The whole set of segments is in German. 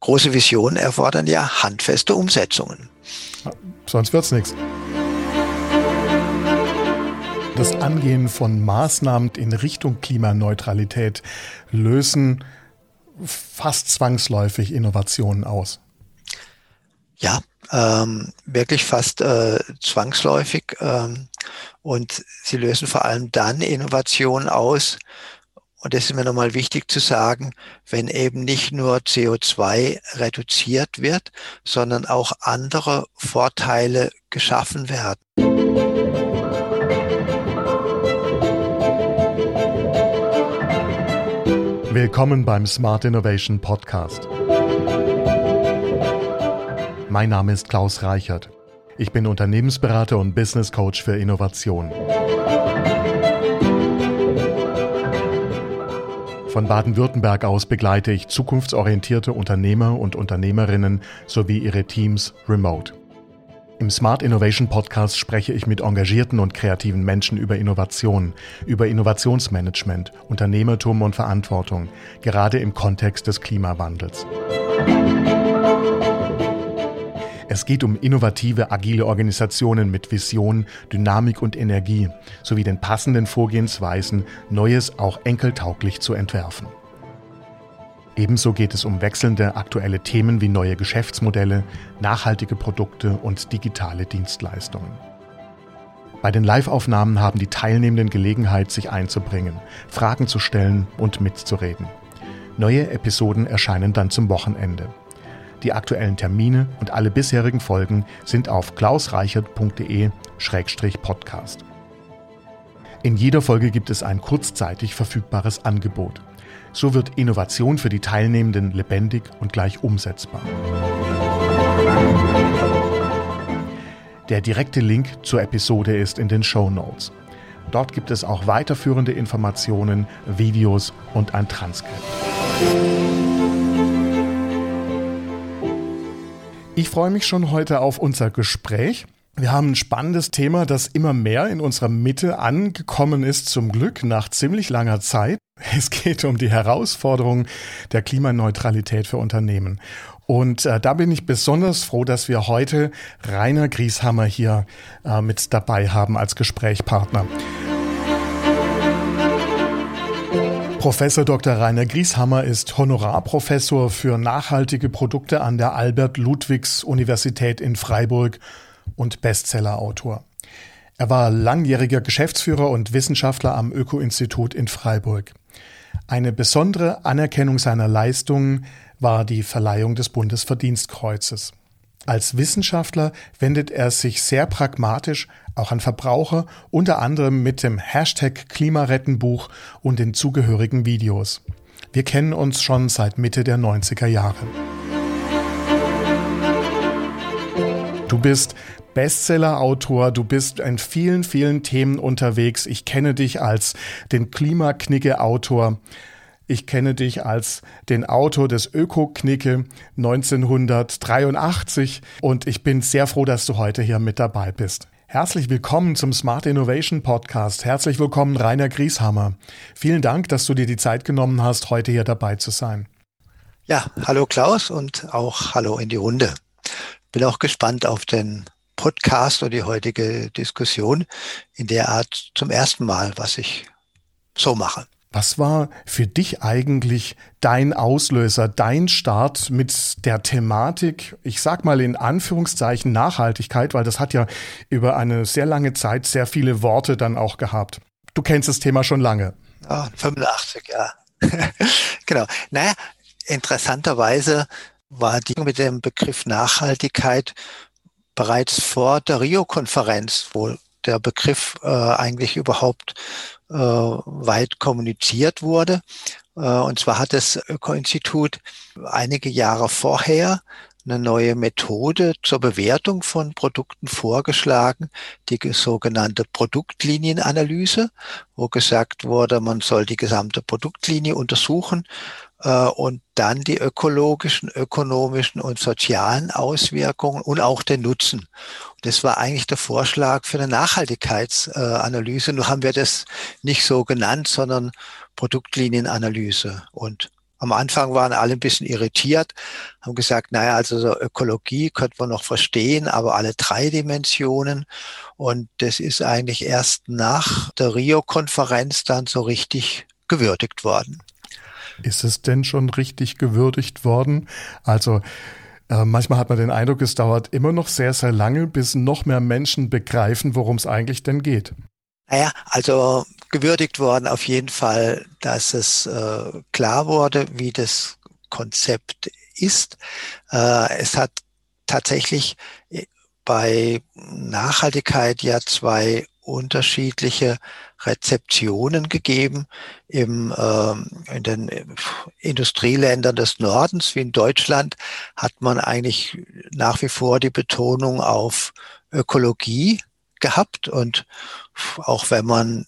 große Visionen erfordern ja handfeste Umsetzungen. Sonst wird's nichts. Das Angehen von Maßnahmen in Richtung Klimaneutralität lösen fast zwangsläufig Innovationen aus. Ja, ähm, wirklich fast äh, zwangsläufig. Ähm, und sie lösen vor allem dann Innovationen aus, und das ist mir nochmal wichtig zu sagen, wenn eben nicht nur CO2 reduziert wird, sondern auch andere Vorteile geschaffen werden. Willkommen beim Smart Innovation Podcast. Mein Name ist Klaus Reichert. Ich bin Unternehmensberater und Business Coach für Innovation. Von Baden-Württemberg aus begleite ich zukunftsorientierte Unternehmer und Unternehmerinnen sowie ihre Teams remote. Im Smart Innovation Podcast spreche ich mit engagierten und kreativen Menschen über Innovation, über Innovationsmanagement, Unternehmertum und Verantwortung, gerade im Kontext des Klimawandels. Es geht um innovative, agile Organisationen mit Vision, Dynamik und Energie sowie den passenden Vorgehensweisen, Neues auch enkeltauglich zu entwerfen. Ebenso geht es um wechselnde aktuelle Themen wie neue Geschäftsmodelle, nachhaltige Produkte und digitale Dienstleistungen. Bei den Live-Aufnahmen haben die Teilnehmenden Gelegenheit, sich einzubringen, Fragen zu stellen und mitzureden. Neue Episoden erscheinen dann zum Wochenende. Die aktuellen Termine und alle bisherigen Folgen sind auf klausreichert.de-podcast. In jeder Folge gibt es ein kurzzeitig verfügbares Angebot. So wird Innovation für die Teilnehmenden lebendig und gleich umsetzbar. Der direkte Link zur Episode ist in den Show Notes. Dort gibt es auch weiterführende Informationen, Videos und ein Transkript. Ich freue mich schon heute auf unser Gespräch. Wir haben ein spannendes Thema, das immer mehr in unserer Mitte angekommen ist, zum Glück nach ziemlich langer Zeit. Es geht um die Herausforderung der Klimaneutralität für Unternehmen. Und äh, da bin ich besonders froh, dass wir heute Rainer Grieshammer hier äh, mit dabei haben als Gesprächspartner. Professor Dr. Rainer Grieshammer ist Honorarprofessor für nachhaltige Produkte an der Albert-Ludwigs-Universität in Freiburg und Bestsellerautor. Er war langjähriger Geschäftsführer und Wissenschaftler am Öko-Institut in Freiburg. Eine besondere Anerkennung seiner Leistungen war die Verleihung des Bundesverdienstkreuzes. Als Wissenschaftler wendet er sich sehr pragmatisch auch an Verbraucher, unter anderem mit dem Hashtag Klimarettenbuch und den zugehörigen Videos. Wir kennen uns schon seit Mitte der 90er Jahre. Du bist Bestseller-Autor, du bist in vielen, vielen Themen unterwegs. Ich kenne dich als den Klimaknicke-Autor. Ich kenne dich als den Autor des Öko-Knicke 1983 und ich bin sehr froh, dass du heute hier mit dabei bist. Herzlich willkommen zum Smart Innovation Podcast. Herzlich willkommen, Rainer Grieshammer. Vielen Dank, dass du dir die Zeit genommen hast, heute hier dabei zu sein. Ja, hallo Klaus und auch hallo in die Runde. Bin auch gespannt auf den Podcast und die heutige Diskussion in der Art zum ersten Mal, was ich so mache. Was war für dich eigentlich dein Auslöser, dein Start mit der Thematik, ich sag mal in Anführungszeichen Nachhaltigkeit, weil das hat ja über eine sehr lange Zeit sehr viele Worte dann auch gehabt. Du kennst das Thema schon lange. Ja, 85, ja. genau. Naja, interessanterweise war die mit dem Begriff Nachhaltigkeit bereits vor der Rio-Konferenz, wo der Begriff äh, eigentlich überhaupt äh, weit kommuniziert wurde. Äh, und zwar hat das Öko-Institut einige Jahre vorher eine neue Methode zur Bewertung von Produkten vorgeschlagen, die sogenannte Produktlinienanalyse, wo gesagt wurde, man soll die gesamte Produktlinie untersuchen und dann die ökologischen, ökonomischen und sozialen Auswirkungen und auch den Nutzen. Das war eigentlich der Vorschlag für eine Nachhaltigkeitsanalyse. Nur haben wir das nicht so genannt, sondern Produktlinienanalyse. Und Am Anfang waren alle ein bisschen irritiert, haben gesagt, naja, also so Ökologie könnte man noch verstehen, aber alle drei Dimensionen. Und das ist eigentlich erst nach der Rio-Konferenz dann so richtig gewürdigt worden. Ist es denn schon richtig gewürdigt worden? Also äh, manchmal hat man den Eindruck, es dauert immer noch sehr, sehr lange, bis noch mehr Menschen begreifen, worum es eigentlich denn geht. Naja, also gewürdigt worden auf jeden Fall, dass es äh, klar wurde, wie das Konzept ist. Äh, es hat tatsächlich äh, bei Nachhaltigkeit ja zwei unterschiedliche Rezeptionen gegeben. Im, äh, in den Industrieländern des Nordens, wie in Deutschland, hat man eigentlich nach wie vor die Betonung auf Ökologie gehabt. Und auch wenn man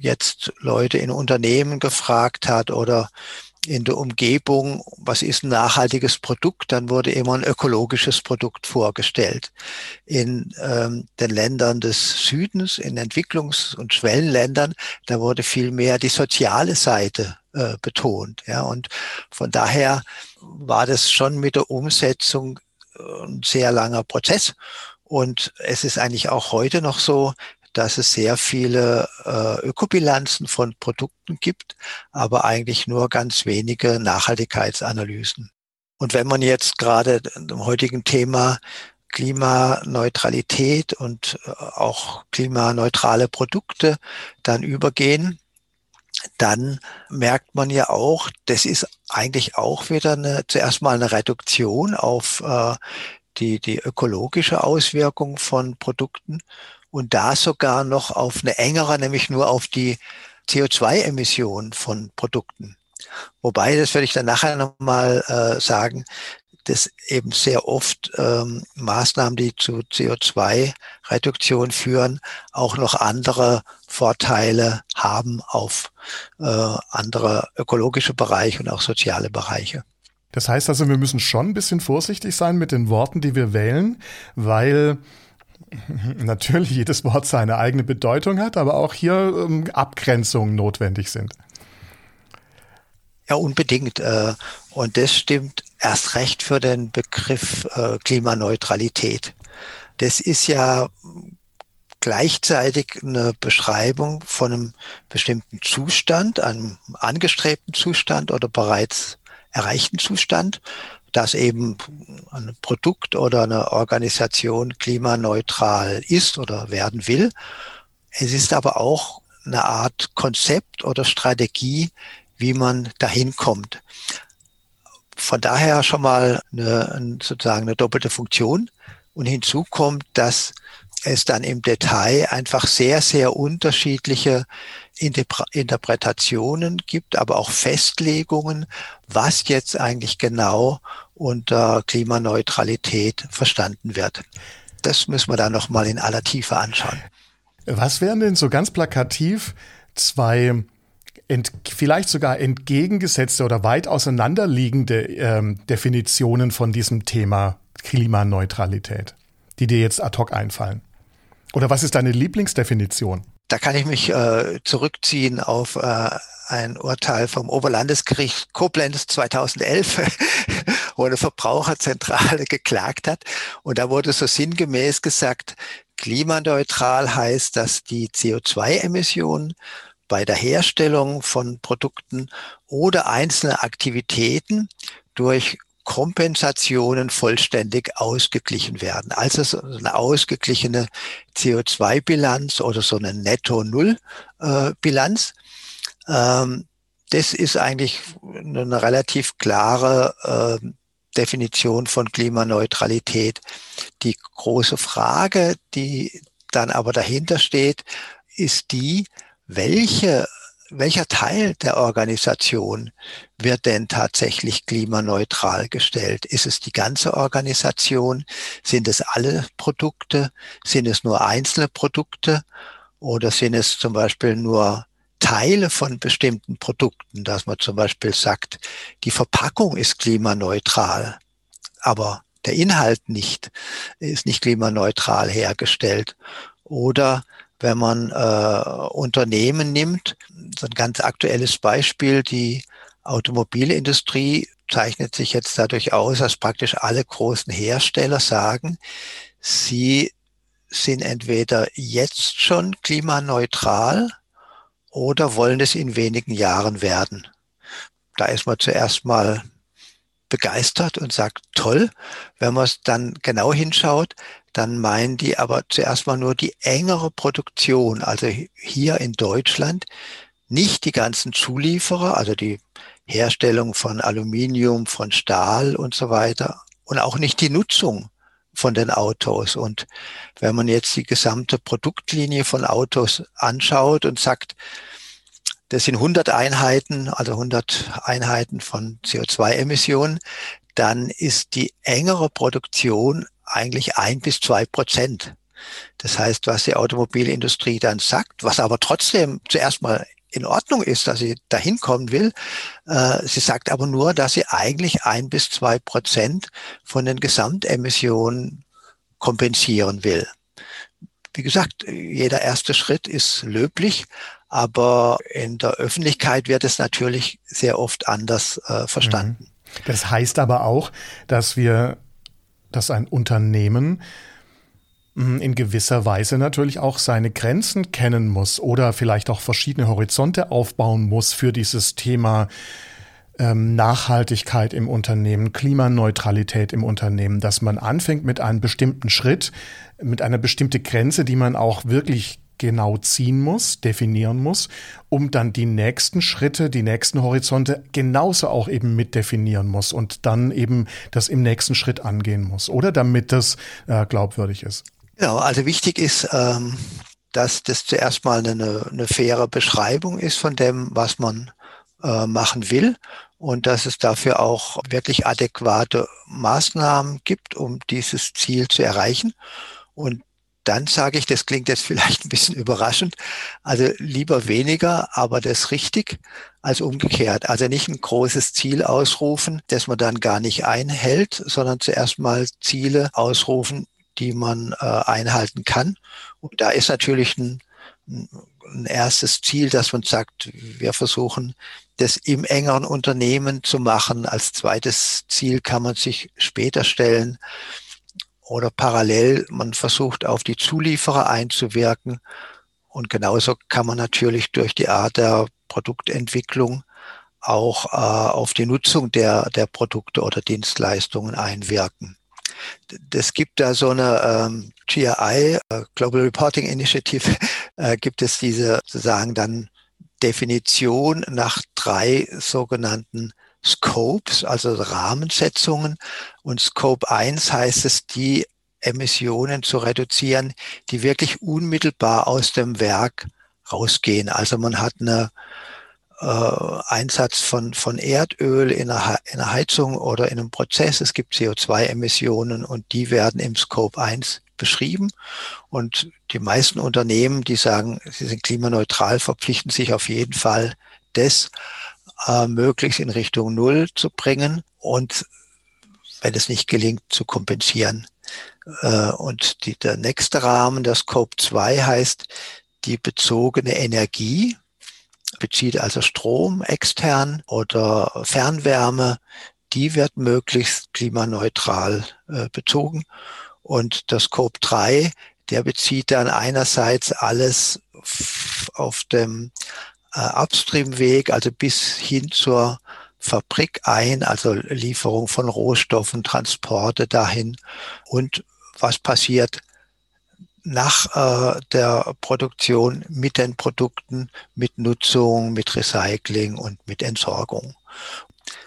jetzt Leute in Unternehmen gefragt hat oder in der Umgebung, was ist ein nachhaltiges Produkt, dann wurde immer ein ökologisches Produkt vorgestellt. In ähm, den Ländern des Südens, in Entwicklungs- und Schwellenländern, da wurde viel mehr die soziale Seite äh, betont. Ja, und von daher war das schon mit der Umsetzung äh, ein sehr langer Prozess. Und es ist eigentlich auch heute noch so, dass es sehr viele äh, Ökobilanzen von Produkten gibt, aber eigentlich nur ganz wenige Nachhaltigkeitsanalysen. Und wenn man jetzt gerade im heutigen Thema Klimaneutralität und äh, auch klimaneutrale Produkte dann übergehen, dann merkt man ja auch, das ist eigentlich auch wieder eine, zuerst mal eine Reduktion auf äh, die, die ökologische Auswirkung von Produkten und da sogar noch auf eine engere, nämlich nur auf die CO2-Emissionen von Produkten. Wobei, das werde ich dann nachher nochmal äh, sagen, dass eben sehr oft ähm, Maßnahmen, die zu CO2-Reduktion führen, auch noch andere Vorteile haben auf äh, andere ökologische Bereiche und auch soziale Bereiche. Das heißt also, wir müssen schon ein bisschen vorsichtig sein mit den Worten, die wir wählen, weil natürlich jedes Wort seine eigene Bedeutung hat, aber auch hier ähm, Abgrenzungen notwendig sind. Ja, unbedingt. Äh, und das stimmt erst recht für den Begriff äh, Klimaneutralität. Das ist ja gleichzeitig eine Beschreibung von einem bestimmten Zustand, einem angestrebten Zustand oder bereits erreichten Zustand, dass eben ein Produkt oder eine Organisation klimaneutral ist oder werden will. Es ist aber auch eine Art Konzept oder Strategie, wie man dahin kommt. Von daher schon mal eine, sozusagen eine doppelte Funktion. Und hinzu kommt, dass es dann im Detail einfach sehr, sehr unterschiedliche Interpretationen gibt, aber auch Festlegungen, was jetzt eigentlich genau unter Klimaneutralität verstanden wird. Das müssen wir dann nochmal in aller Tiefe anschauen. Was wären denn so ganz plakativ zwei ent, vielleicht sogar entgegengesetzte oder weit auseinanderliegende ähm, Definitionen von diesem Thema Klimaneutralität, die dir jetzt ad hoc einfallen? Oder was ist deine Lieblingsdefinition? Da kann ich mich äh, zurückziehen auf äh, ein Urteil vom Oberlandesgericht Koblenz 2011, wo eine Verbraucherzentrale geklagt hat. Und da wurde so sinngemäß gesagt, klimaneutral heißt, dass die CO2-Emissionen bei der Herstellung von Produkten oder einzelne Aktivitäten durch Kompensationen vollständig ausgeglichen werden. Also so eine ausgeglichene CO2-Bilanz oder so eine Netto-Null-Bilanz. Ähm, das ist eigentlich eine relativ klare ähm, Definition von Klimaneutralität. Die große Frage, die dann aber dahinter steht, ist die, welche welcher Teil der Organisation wird denn tatsächlich klimaneutral gestellt? Ist es die ganze Organisation? Sind es alle Produkte? Sind es nur einzelne Produkte? Oder sind es zum Beispiel nur Teile von bestimmten Produkten, dass man zum Beispiel sagt, die Verpackung ist klimaneutral, aber der Inhalt nicht, ist nicht klimaneutral hergestellt. Oder wenn man äh, Unternehmen nimmt, so ein ganz aktuelles Beispiel, die Automobilindustrie zeichnet sich jetzt dadurch aus, dass praktisch alle großen Hersteller sagen, sie sind entweder jetzt schon klimaneutral oder wollen es in wenigen Jahren werden. Da ist man zuerst mal begeistert und sagt, toll. Wenn man es dann genau hinschaut, dann meinen die aber zuerst mal nur die engere Produktion, also hier in Deutschland, nicht die ganzen Zulieferer, also die Herstellung von Aluminium, von Stahl und so weiter und auch nicht die Nutzung von den Autos. Und wenn man jetzt die gesamte Produktlinie von Autos anschaut und sagt, das sind 100 Einheiten, also 100 Einheiten von CO2-Emissionen, dann ist die engere Produktion eigentlich ein bis zwei Prozent. Das heißt, was die Automobilindustrie dann sagt, was aber trotzdem zuerst mal in Ordnung ist, dass sie dahin kommen will. Äh, sie sagt aber nur, dass sie eigentlich ein bis zwei Prozent von den Gesamtemissionen kompensieren will. Wie gesagt, jeder erste Schritt ist löblich, aber in der Öffentlichkeit wird es natürlich sehr oft anders äh, verstanden. Mhm. Das heißt aber auch, dass wir, dass ein Unternehmen hm, in gewisser Weise natürlich auch seine Grenzen kennen muss oder vielleicht auch verschiedene Horizonte aufbauen muss für dieses Thema ähm, Nachhaltigkeit im Unternehmen, Klimaneutralität im Unternehmen, dass man anfängt mit einem bestimmten Schritt, mit einer bestimmten Grenze, die man auch wirklich genau ziehen muss, definieren muss, um dann die nächsten Schritte, die nächsten Horizonte genauso auch eben mit definieren muss und dann eben das im nächsten Schritt angehen muss, oder damit das äh, glaubwürdig ist. Genau, also wichtig ist, ähm, dass das zuerst mal eine, eine faire Beschreibung ist von dem, was man äh, machen will und dass es dafür auch wirklich adäquate Maßnahmen gibt, um dieses Ziel zu erreichen. Und dann sage ich, das klingt jetzt vielleicht ein bisschen überraschend, also lieber weniger, aber das richtig als umgekehrt. Also nicht ein großes Ziel ausrufen, das man dann gar nicht einhält, sondern zuerst mal Ziele ausrufen, die man äh, einhalten kann. Und da ist natürlich ein, ein erstes Ziel, dass man sagt, wir versuchen, das im engeren Unternehmen zu machen. Als zweites Ziel kann man sich später stellen oder parallel, man versucht auf die Zulieferer einzuwirken. Und genauso kann man natürlich durch die Art der Produktentwicklung auch äh, auf die Nutzung der, der Produkte oder Dienstleistungen einwirken. Es gibt da so eine ähm, GRI, äh, Global Reporting Initiative, äh, gibt es diese sozusagen dann Definition nach drei sogenannten Scopes, also Rahmensetzungen. Und Scope 1 heißt es, die Emissionen zu reduzieren, die wirklich unmittelbar aus dem Werk rausgehen. Also man hat eine äh, Einsatz von, von Erdöl in einer, in einer Heizung oder in einem Prozess. Es gibt CO2-Emissionen und die werden im Scope 1 beschrieben. Und die meisten Unternehmen, die sagen, sie sind klimaneutral, verpflichten sich auf jeden Fall, das äh, möglichst in Richtung Null zu bringen und wenn es nicht gelingt, zu kompensieren. Äh, und die, der nächste Rahmen, der Scope 2 heißt die bezogene Energie bezieht also Strom extern oder Fernwärme, die wird möglichst klimaneutral äh, bezogen. Und der Scope 3, der bezieht dann einerseits alles auf dem äh, Upstream-Weg, also bis hin zur Fabrik ein, also Lieferung von Rohstoffen, Transporte dahin und was passiert nach äh, der Produktion mit den Produkten, mit Nutzung, mit Recycling und mit Entsorgung.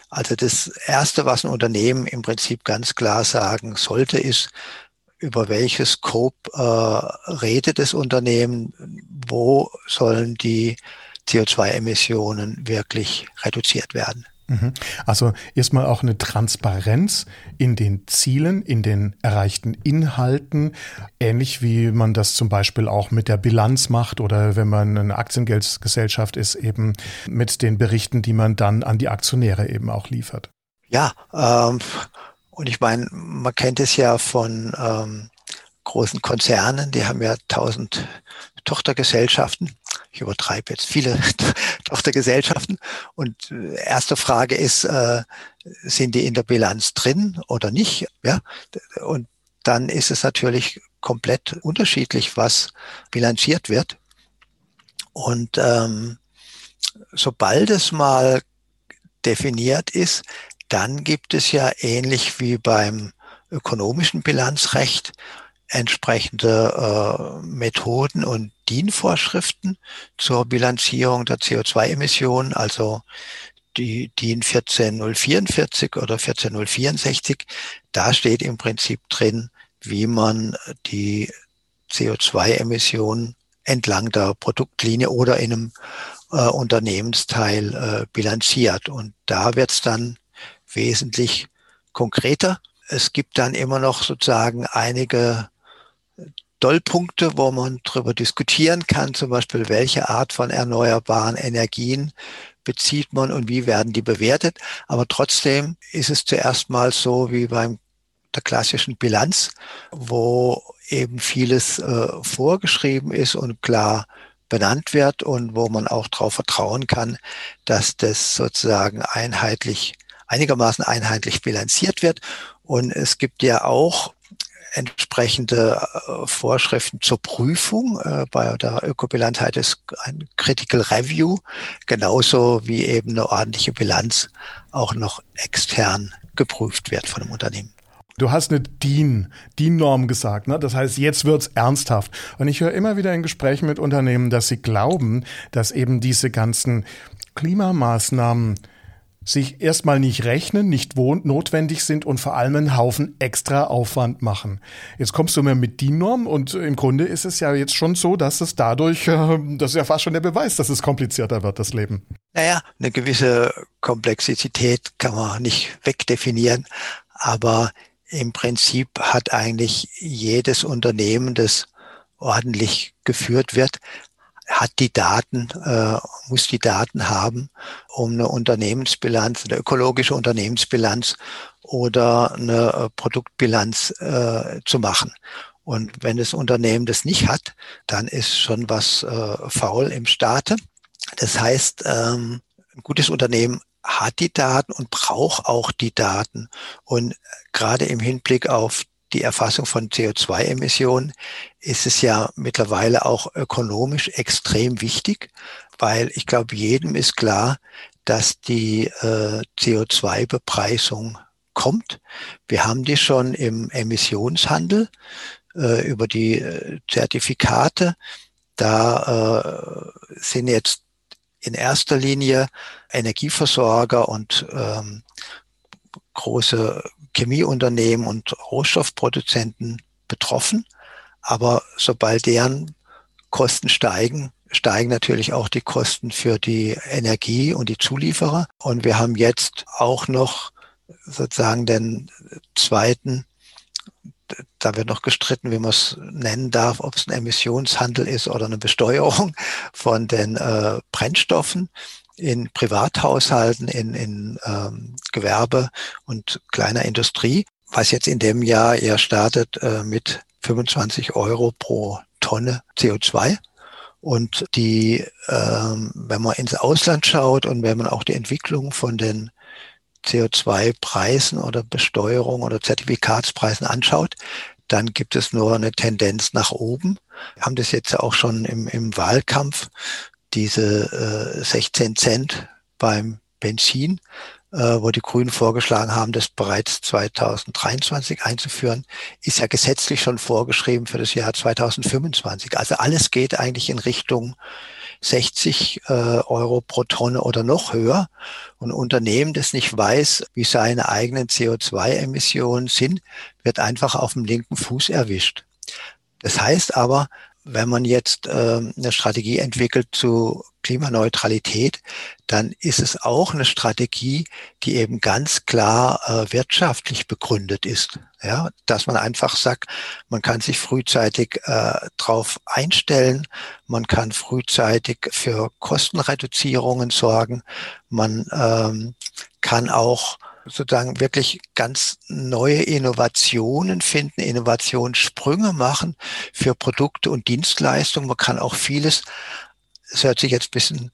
Also das Erste, was ein Unternehmen im Prinzip ganz klar sagen sollte, ist, über welches Scope äh, redet das Unternehmen, wo sollen die CO2-Emissionen wirklich reduziert werden. Mhm. Also erstmal auch eine Transparenz in den Zielen, in den erreichten Inhalten, ähnlich wie man das zum Beispiel auch mit der Bilanz macht oder wenn man eine Aktiengeldgesellschaft ist, eben mit den Berichten, die man dann an die Aktionäre eben auch liefert. Ja, ähm, und ich meine, man kennt es ja von ähm, großen Konzernen, die haben ja tausend Tochtergesellschaften. Ich übertreibe jetzt, viele Tochtergesellschaften. Und äh, erste Frage ist, äh, sind die in der Bilanz drin oder nicht? Ja, und dann ist es natürlich komplett unterschiedlich, was bilanziert wird. Und ähm, sobald es mal definiert ist, dann gibt es ja ähnlich wie beim ökonomischen Bilanzrecht entsprechende äh, Methoden und DIN-Vorschriften zur Bilanzierung der CO2-Emissionen, also die DIN 14044 oder 14064. Da steht im Prinzip drin, wie man die CO2-Emissionen entlang der Produktlinie oder in einem äh, Unternehmensteil äh, bilanziert. Und da wird es dann wesentlich konkreter. Es gibt dann immer noch sozusagen einige Dollpunkte, wo man darüber diskutieren kann, zum Beispiel, welche Art von erneuerbaren Energien bezieht man und wie werden die bewertet. Aber trotzdem ist es zuerst mal so wie beim der klassischen Bilanz, wo eben vieles äh, vorgeschrieben ist und klar benannt wird und wo man auch darauf vertrauen kann, dass das sozusagen einheitlich, einigermaßen einheitlich bilanziert wird. Und es gibt ja auch entsprechende äh, Vorschriften zur Prüfung. Äh, bei der Ökobilanz heißt es ein Critical Review, genauso wie eben eine ordentliche Bilanz auch noch extern geprüft wird von einem Unternehmen. Du hast eine DIN, DIN-Norm gesagt, ne? Das heißt, jetzt wird's ernsthaft. Und ich höre immer wieder in Gesprächen mit Unternehmen, dass sie glauben, dass eben diese ganzen Klimamaßnahmen sich erstmal nicht rechnen, nicht notwendig sind und vor allem einen Haufen extra Aufwand machen. Jetzt kommst du mir mit DIN-Norm und im Grunde ist es ja jetzt schon so, dass es dadurch, äh, das ist ja fast schon der Beweis, dass es komplizierter wird, das Leben. Naja, eine gewisse Komplexität kann man nicht wegdefinieren, aber im Prinzip hat eigentlich jedes Unternehmen, das ordentlich geführt wird, hat die Daten, äh, muss die Daten haben, um eine Unternehmensbilanz, eine ökologische Unternehmensbilanz oder eine äh, Produktbilanz äh, zu machen. Und wenn das Unternehmen das nicht hat, dann ist schon was äh, faul im Staate. Das heißt, ähm, ein gutes Unternehmen hat die Daten und braucht auch die Daten. Und gerade im Hinblick auf die Erfassung von CO2-Emissionen ist es ja mittlerweile auch ökonomisch extrem wichtig, weil ich glaube, jedem ist klar, dass die äh, CO2-Bepreisung kommt. Wir haben die schon im Emissionshandel äh, über die äh, Zertifikate. Da äh, sind jetzt in erster Linie Energieversorger und ähm, große Chemieunternehmen und Rohstoffproduzenten betroffen. Aber sobald deren Kosten steigen, steigen natürlich auch die Kosten für die Energie und die Zulieferer. Und wir haben jetzt auch noch sozusagen den zweiten da wird noch gestritten, wie man es nennen darf, ob es ein Emissionshandel ist oder eine Besteuerung von den äh, Brennstoffen in Privathaushalten, in, in ähm, Gewerbe und kleiner Industrie, was jetzt in dem Jahr eher startet äh, mit 25 Euro pro Tonne CO2. Und die, ähm, wenn man ins Ausland schaut und wenn man auch die Entwicklung von den CO2-Preisen oder Besteuerung oder Zertifikatspreisen anschaut, dann gibt es nur eine Tendenz nach oben. Wir haben das jetzt auch schon im, im Wahlkampf, diese äh, 16 Cent beim Benzin, äh, wo die Grünen vorgeschlagen haben, das bereits 2023 einzuführen, ist ja gesetzlich schon vorgeschrieben für das Jahr 2025. Also alles geht eigentlich in Richtung 60 äh, Euro pro Tonne oder noch höher. Und Unternehmen, das nicht weiß, wie seine eigenen CO2-Emissionen sind, wird einfach auf dem linken Fuß erwischt. Das heißt aber, wenn man jetzt äh, eine Strategie entwickelt zu Klimaneutralität, dann ist es auch eine Strategie, die eben ganz klar äh, wirtschaftlich begründet ist. Ja, dass man einfach sagt, man kann sich frühzeitig äh, darauf einstellen, man kann frühzeitig für Kostenreduzierungen sorgen, man ähm, kann auch sozusagen wirklich ganz neue Innovationen finden, Innovationssprünge machen für Produkte und Dienstleistungen. Man kann auch vieles es hört sich jetzt ein bisschen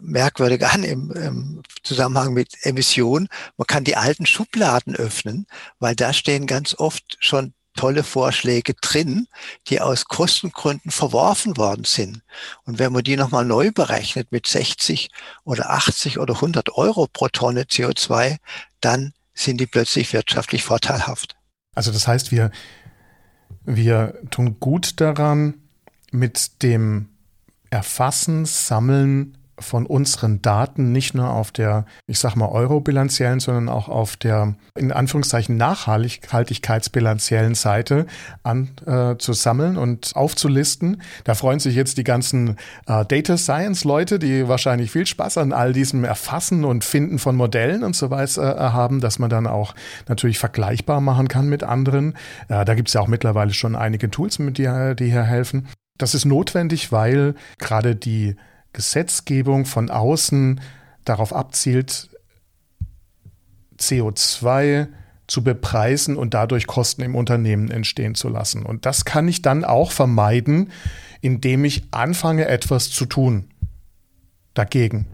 merkwürdig an im, im Zusammenhang mit Emissionen. Man kann die alten Schubladen öffnen, weil da stehen ganz oft schon tolle Vorschläge drin, die aus Kostengründen verworfen worden sind. Und wenn man die nochmal neu berechnet mit 60 oder 80 oder 100 Euro pro Tonne CO2, dann sind die plötzlich wirtschaftlich vorteilhaft. Also das heißt, wir, wir tun gut daran, mit dem Erfassen, Sammeln von unseren Daten nicht nur auf der, ich sag mal, eurobilanziellen, sondern auch auf der, in Anführungszeichen, nachhaltigkeitsbilanziellen Seite an, äh, zu sammeln und aufzulisten. Da freuen sich jetzt die ganzen äh, Data Science Leute, die wahrscheinlich viel Spaß an all diesem Erfassen und Finden von Modellen und so weiter äh, haben, dass man dann auch natürlich vergleichbar machen kann mit anderen. Äh, da gibt es ja auch mittlerweile schon einige Tools, mit die, die hier helfen. Das ist notwendig, weil gerade die Gesetzgebung von außen darauf abzielt, CO2 zu bepreisen und dadurch Kosten im Unternehmen entstehen zu lassen. Und das kann ich dann auch vermeiden, indem ich anfange, etwas zu tun dagegen.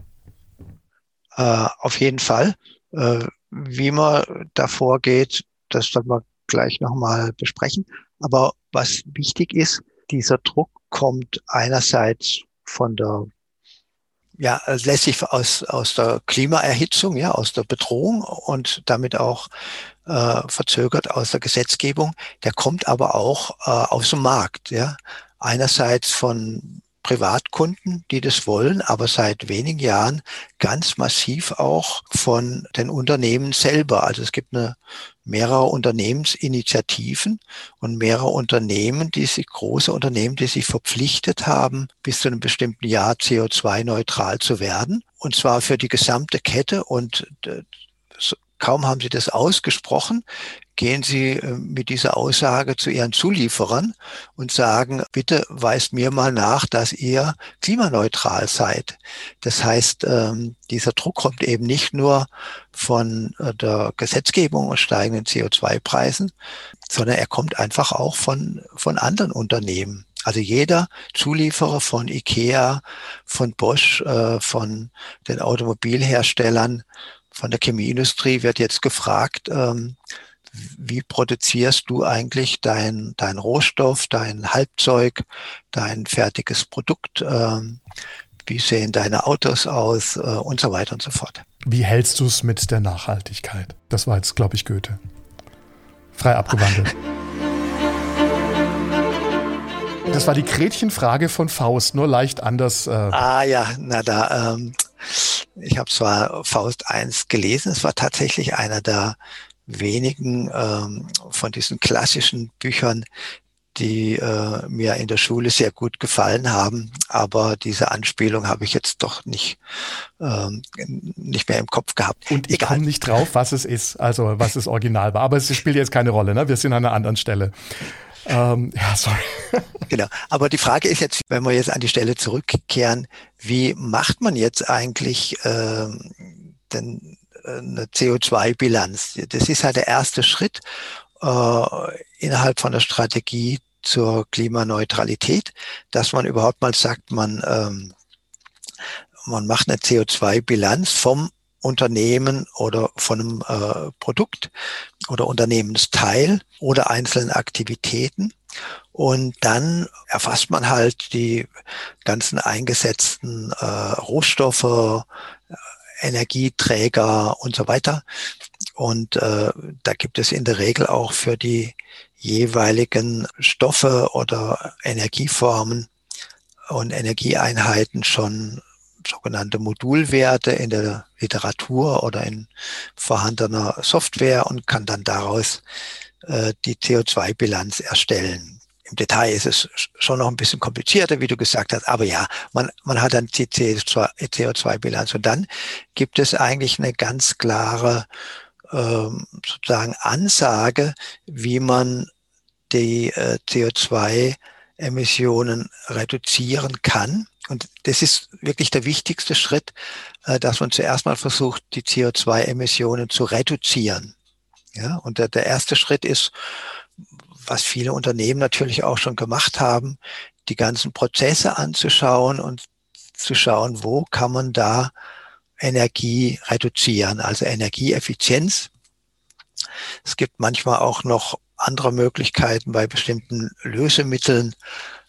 Äh, auf jeden Fall. Äh, wie man davor geht, das werden wir gleich nochmal besprechen. Aber was wichtig ist, dieser Druck kommt einerseits von der ja, lässt sich aus, aus der Klimaerhitzung, ja, aus der Bedrohung und damit auch äh, verzögert aus der Gesetzgebung. Der kommt aber auch äh, aus dem Markt, ja. Einerseits von Privatkunden, die das wollen, aber seit wenigen Jahren ganz massiv auch von den Unternehmen selber. Also es gibt eine mehrere Unternehmensinitiativen und mehrere Unternehmen, die sich, große Unternehmen, die sich verpflichtet haben, bis zu einem bestimmten Jahr CO2-neutral zu werden. Und zwar für die gesamte Kette und äh, kaum haben sie das ausgesprochen, gehen Sie äh, mit dieser Aussage zu Ihren Zulieferern und sagen, bitte weist mir mal nach, dass ihr klimaneutral seid. Das heißt, ähm, dieser Druck kommt eben nicht nur von äh, der Gesetzgebung und steigenden CO2-Preisen, sondern er kommt einfach auch von, von anderen Unternehmen. Also jeder Zulieferer von IKEA, von Bosch, äh, von den Automobilherstellern, von der Chemieindustrie wird jetzt gefragt, ähm, wie produzierst du eigentlich dein, dein Rohstoff, dein Halbzeug, dein fertiges Produkt, ähm, wie sehen deine Autos aus äh, und so weiter und so fort. Wie hältst du es mit der Nachhaltigkeit? Das war jetzt, glaube ich, Goethe. Frei abgewandelt. Das war die Gretchenfrage von Faust, nur leicht anders. Äh ah ja, na da, ähm, ich habe zwar Faust 1 gelesen, es war tatsächlich einer der wenigen ähm, von diesen klassischen Büchern, die äh, mir in der Schule sehr gut gefallen haben. Aber diese Anspielung habe ich jetzt doch nicht, ähm, nicht mehr im Kopf gehabt. Und ich komme nicht drauf, was es ist, also was das Original war. Aber es spielt jetzt keine Rolle, ne? Wir sind an einer anderen Stelle. Ähm, ja, sorry. genau. Aber die Frage ist jetzt, wenn wir jetzt an die Stelle zurückkehren, wie macht man jetzt eigentlich ähm, denn eine CO2-Bilanz. Das ist halt der erste Schritt äh, innerhalb von der Strategie zur Klimaneutralität, dass man überhaupt mal sagt, man, ähm, man macht eine CO2-Bilanz vom Unternehmen oder von einem äh, Produkt oder Unternehmensteil oder einzelnen Aktivitäten. Und dann erfasst man halt die ganzen eingesetzten äh, Rohstoffe, Energieträger und so weiter. Und äh, da gibt es in der Regel auch für die jeweiligen Stoffe oder Energieformen und Energieeinheiten schon sogenannte Modulwerte in der Literatur oder in vorhandener Software und kann dann daraus äh, die CO2-Bilanz erstellen. Im Detail ist es schon noch ein bisschen komplizierter, wie du gesagt hast, aber ja, man, man hat dann die CO2-Bilanz und dann gibt es eigentlich eine ganz klare ähm, sozusagen Ansage, wie man die äh, CO2-Emissionen reduzieren kann. Und das ist wirklich der wichtigste Schritt, äh, dass man zuerst mal versucht, die CO2-Emissionen zu reduzieren. Ja, und der, der erste Schritt ist, was viele Unternehmen natürlich auch schon gemacht haben, die ganzen Prozesse anzuschauen und zu schauen, wo kann man da Energie reduzieren, also Energieeffizienz. Es gibt manchmal auch noch andere Möglichkeiten bei bestimmten Lösemitteln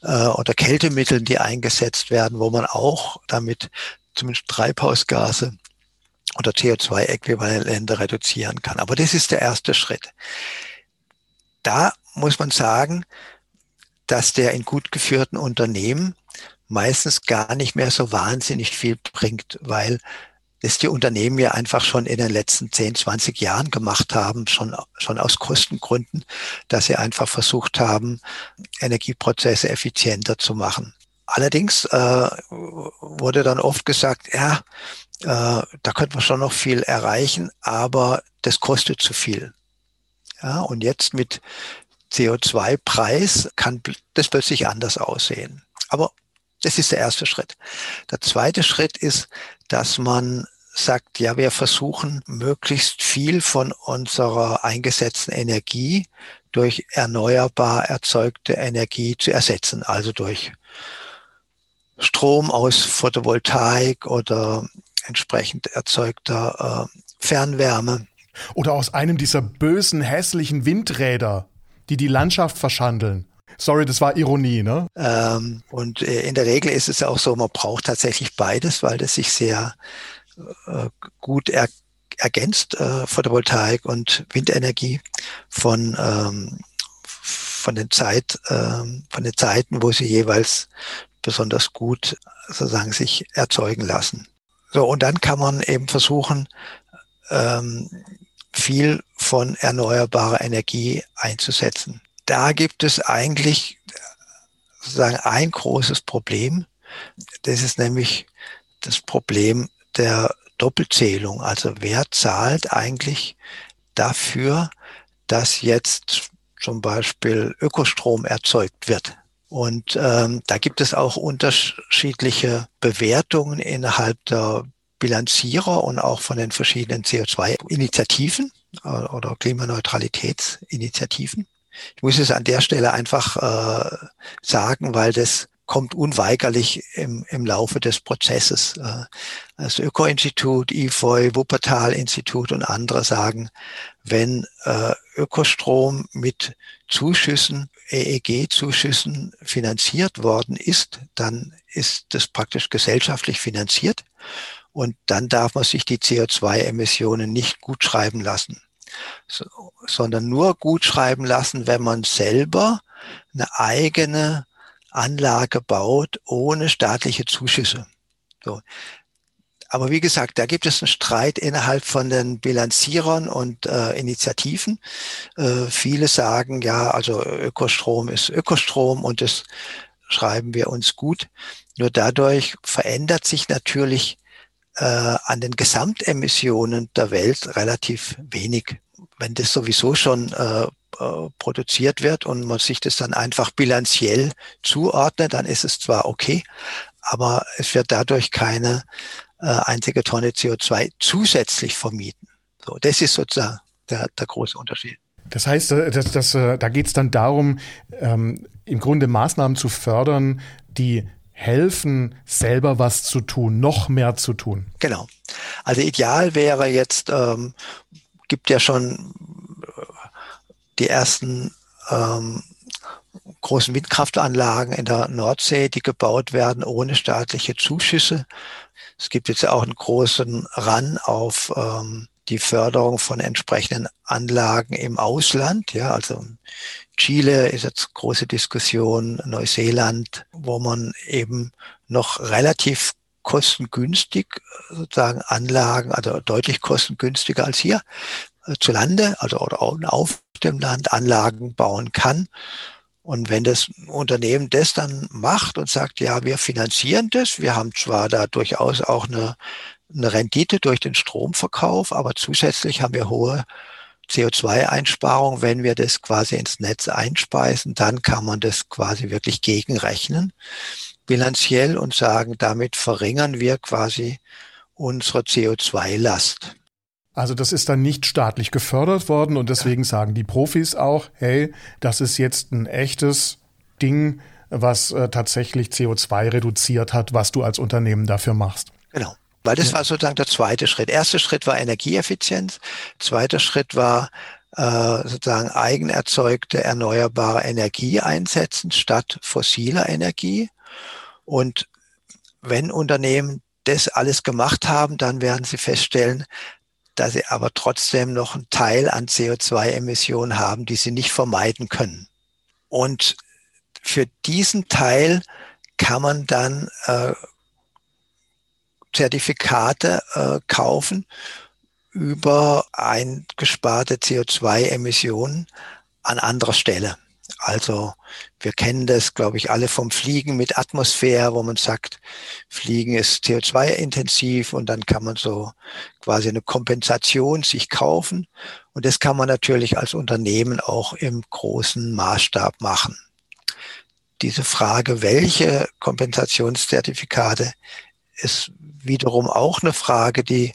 äh, oder Kältemitteln, die eingesetzt werden, wo man auch damit zumindest Treibhausgase oder CO2-Äquivalente reduzieren kann. Aber das ist der erste Schritt. Da muss man sagen, dass der in gut geführten Unternehmen meistens gar nicht mehr so wahnsinnig viel bringt, weil das die Unternehmen ja einfach schon in den letzten 10, 20 Jahren gemacht haben, schon, schon aus Kostengründen, dass sie einfach versucht haben, Energieprozesse effizienter zu machen. Allerdings äh, wurde dann oft gesagt, ja, äh, da könnte man schon noch viel erreichen, aber das kostet zu viel. Ja, und jetzt mit CO2-Preis kann das plötzlich anders aussehen. Aber das ist der erste Schritt. Der zweite Schritt ist, dass man sagt, ja, wir versuchen möglichst viel von unserer eingesetzten Energie durch erneuerbar erzeugte Energie zu ersetzen, also durch Strom aus Photovoltaik oder entsprechend erzeugter äh, Fernwärme. Oder aus einem dieser bösen, hässlichen Windräder, die die Landschaft verschandeln. Sorry, das war Ironie, ne? Ähm, und äh, in der Regel ist es auch so, man braucht tatsächlich beides, weil das sich sehr gut er, ergänzt, äh, Photovoltaik und Windenergie von, ähm, von den Zeit, ähm, von den Zeiten, wo sie jeweils besonders gut sozusagen sich erzeugen lassen. So, und dann kann man eben versuchen, ähm, viel von erneuerbarer Energie einzusetzen. Da gibt es eigentlich sozusagen ein großes Problem. Das ist nämlich das Problem der Doppelzählung. Also wer zahlt eigentlich dafür, dass jetzt zum Beispiel Ökostrom erzeugt wird? Und ähm, da gibt es auch unterschiedliche Bewertungen innerhalb der Bilanzierer und auch von den verschiedenen CO2-Initiativen äh, oder Klimaneutralitätsinitiativen. Ich muss es an der Stelle einfach äh, sagen, weil das kommt unweigerlich im, im Laufe des Prozesses. Äh, das Öko-Institut, IFOI, Wuppertal-Institut und andere sagen, wenn äh, Ökostrom mit Zuschüssen, EEG-Zuschüssen finanziert worden ist, dann ist das praktisch gesellschaftlich finanziert und dann darf man sich die CO2-Emissionen nicht gut schreiben lassen, so, sondern nur gut schreiben lassen, wenn man selber eine eigene Anlage baut ohne staatliche Zuschüsse. So. Aber wie gesagt, da gibt es einen Streit innerhalb von den Bilanzierern und äh, Initiativen. Äh, viele sagen, ja, also Ökostrom ist Ökostrom und das schreiben wir uns gut. Nur dadurch verändert sich natürlich äh, an den Gesamtemissionen der Welt relativ wenig. Wenn das sowieso schon äh, äh, produziert wird und man sich das dann einfach bilanziell zuordnet, dann ist es zwar okay, aber es wird dadurch keine äh, einzige Tonne CO2 zusätzlich vermieden. So, das ist sozusagen der, der große Unterschied. Das heißt, äh, das, das, äh, da geht es dann darum, ähm, im Grunde Maßnahmen zu fördern, die helfen, selber was zu tun, noch mehr zu tun. Genau. Also ideal wäre jetzt, ähm, gibt ja schon die ersten ähm, großen Windkraftanlagen in der Nordsee, die gebaut werden ohne staatliche Zuschüsse. Es gibt jetzt auch einen großen Run auf ähm, die Förderung von entsprechenden Anlagen im Ausland. Ja, also Chile ist jetzt große Diskussion, Neuseeland, wo man eben noch relativ kostengünstig sozusagen Anlagen, also deutlich kostengünstiger als hier äh, zu Lande, also oder auf dem Land Anlagen bauen kann. Und wenn das Unternehmen das dann macht und sagt, ja, wir finanzieren das, wir haben zwar da durchaus auch eine, eine Rendite durch den Stromverkauf, aber zusätzlich haben wir hohe CO2-Einsparung, wenn wir das quasi ins Netz einspeisen, dann kann man das quasi wirklich gegenrechnen, bilanziell und sagen, damit verringern wir quasi unsere CO2-Last. Also das ist dann nicht staatlich gefördert worden und deswegen sagen die Profis auch, hey, das ist jetzt ein echtes Ding, was äh, tatsächlich CO2 reduziert hat, was du als Unternehmen dafür machst. Genau. Weil das ja. war sozusagen der zweite Schritt. Erster Schritt war Energieeffizienz. Zweiter Schritt war äh, sozusagen eigenerzeugte erneuerbare Energie einsetzen statt fossiler Energie. Und wenn Unternehmen das alles gemacht haben, dann werden sie feststellen, dass sie aber trotzdem noch einen Teil an CO2-Emissionen haben, die sie nicht vermeiden können. Und für diesen Teil kann man dann äh, Zertifikate äh, kaufen über eingesparte CO2-Emissionen an anderer Stelle. Also wir kennen das, glaube ich, alle vom Fliegen mit Atmosphäre, wo man sagt, Fliegen ist CO2-intensiv und dann kann man so quasi eine Kompensation sich kaufen. Und das kann man natürlich als Unternehmen auch im großen Maßstab machen. Diese Frage, welche Kompensationszertifikate, ist wiederum auch eine Frage, die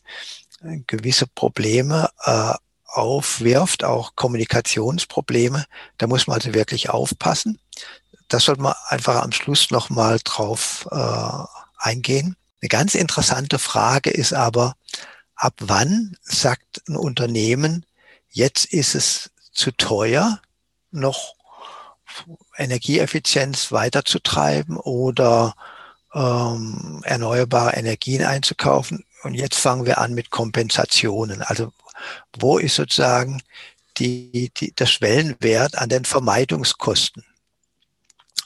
gewisse Probleme äh, aufwirft, auch Kommunikationsprobleme. Da muss man also wirklich aufpassen. Das sollte man einfach am Schluss nochmal drauf äh, eingehen. Eine ganz interessante Frage ist aber, ab wann sagt ein Unternehmen, jetzt ist es zu teuer, noch Energieeffizienz weiterzutreiben oder ähm, erneuerbare Energien einzukaufen. Und jetzt fangen wir an mit Kompensationen. Also wo ist sozusagen die, die, der Schwellenwert an den Vermeidungskosten?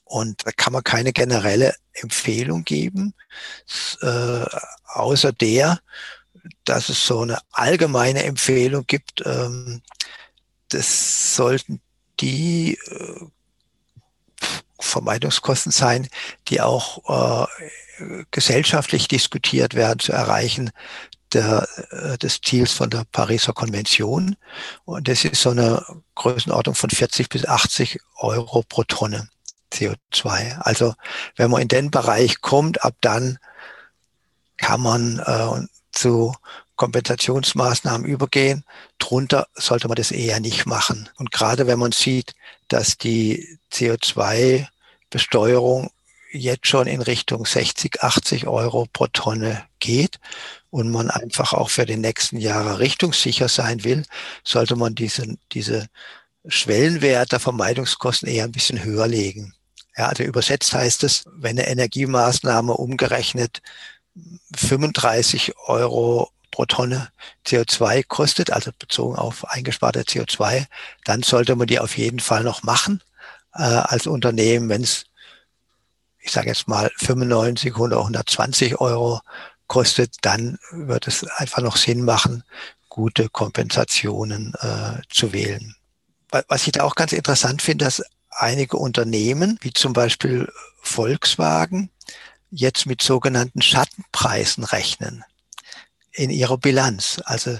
Und da kann man keine generelle Empfehlung geben, äh, außer der, dass es so eine allgemeine Empfehlung gibt, ähm, das sollten die äh, Vermeidungskosten sein, die auch äh, gesellschaftlich diskutiert werden, zu erreichen der, äh, des Ziels von der Pariser Konvention. Und das ist so eine Größenordnung von 40 bis 80 Euro pro Tonne CO2. Also wenn man in den Bereich kommt, ab dann kann man äh, zu Kompensationsmaßnahmen übergehen. Drunter sollte man das eher nicht machen. Und gerade wenn man sieht, dass die CO2-Besteuerung jetzt schon in Richtung 60, 80 Euro pro Tonne geht und man einfach auch für die nächsten Jahre richtungssicher sein will, sollte man diese, diese Schwellenwert der Vermeidungskosten eher ein bisschen höher legen. Ja, also übersetzt heißt es, wenn eine Energiemaßnahme umgerechnet 35 Euro pro Tonne CO2 kostet, also bezogen auf eingesparte CO2, dann sollte man die auf jeden Fall noch machen äh, als Unternehmen, wenn es, ich sage jetzt mal 95 oder 120 Euro kostet, dann wird es einfach noch Sinn machen, gute Kompensationen äh, zu wählen. Was ich da auch ganz interessant finde, dass einige Unternehmen, wie zum Beispiel Volkswagen, jetzt mit sogenannten Schattenpreisen rechnen in ihrer Bilanz. Also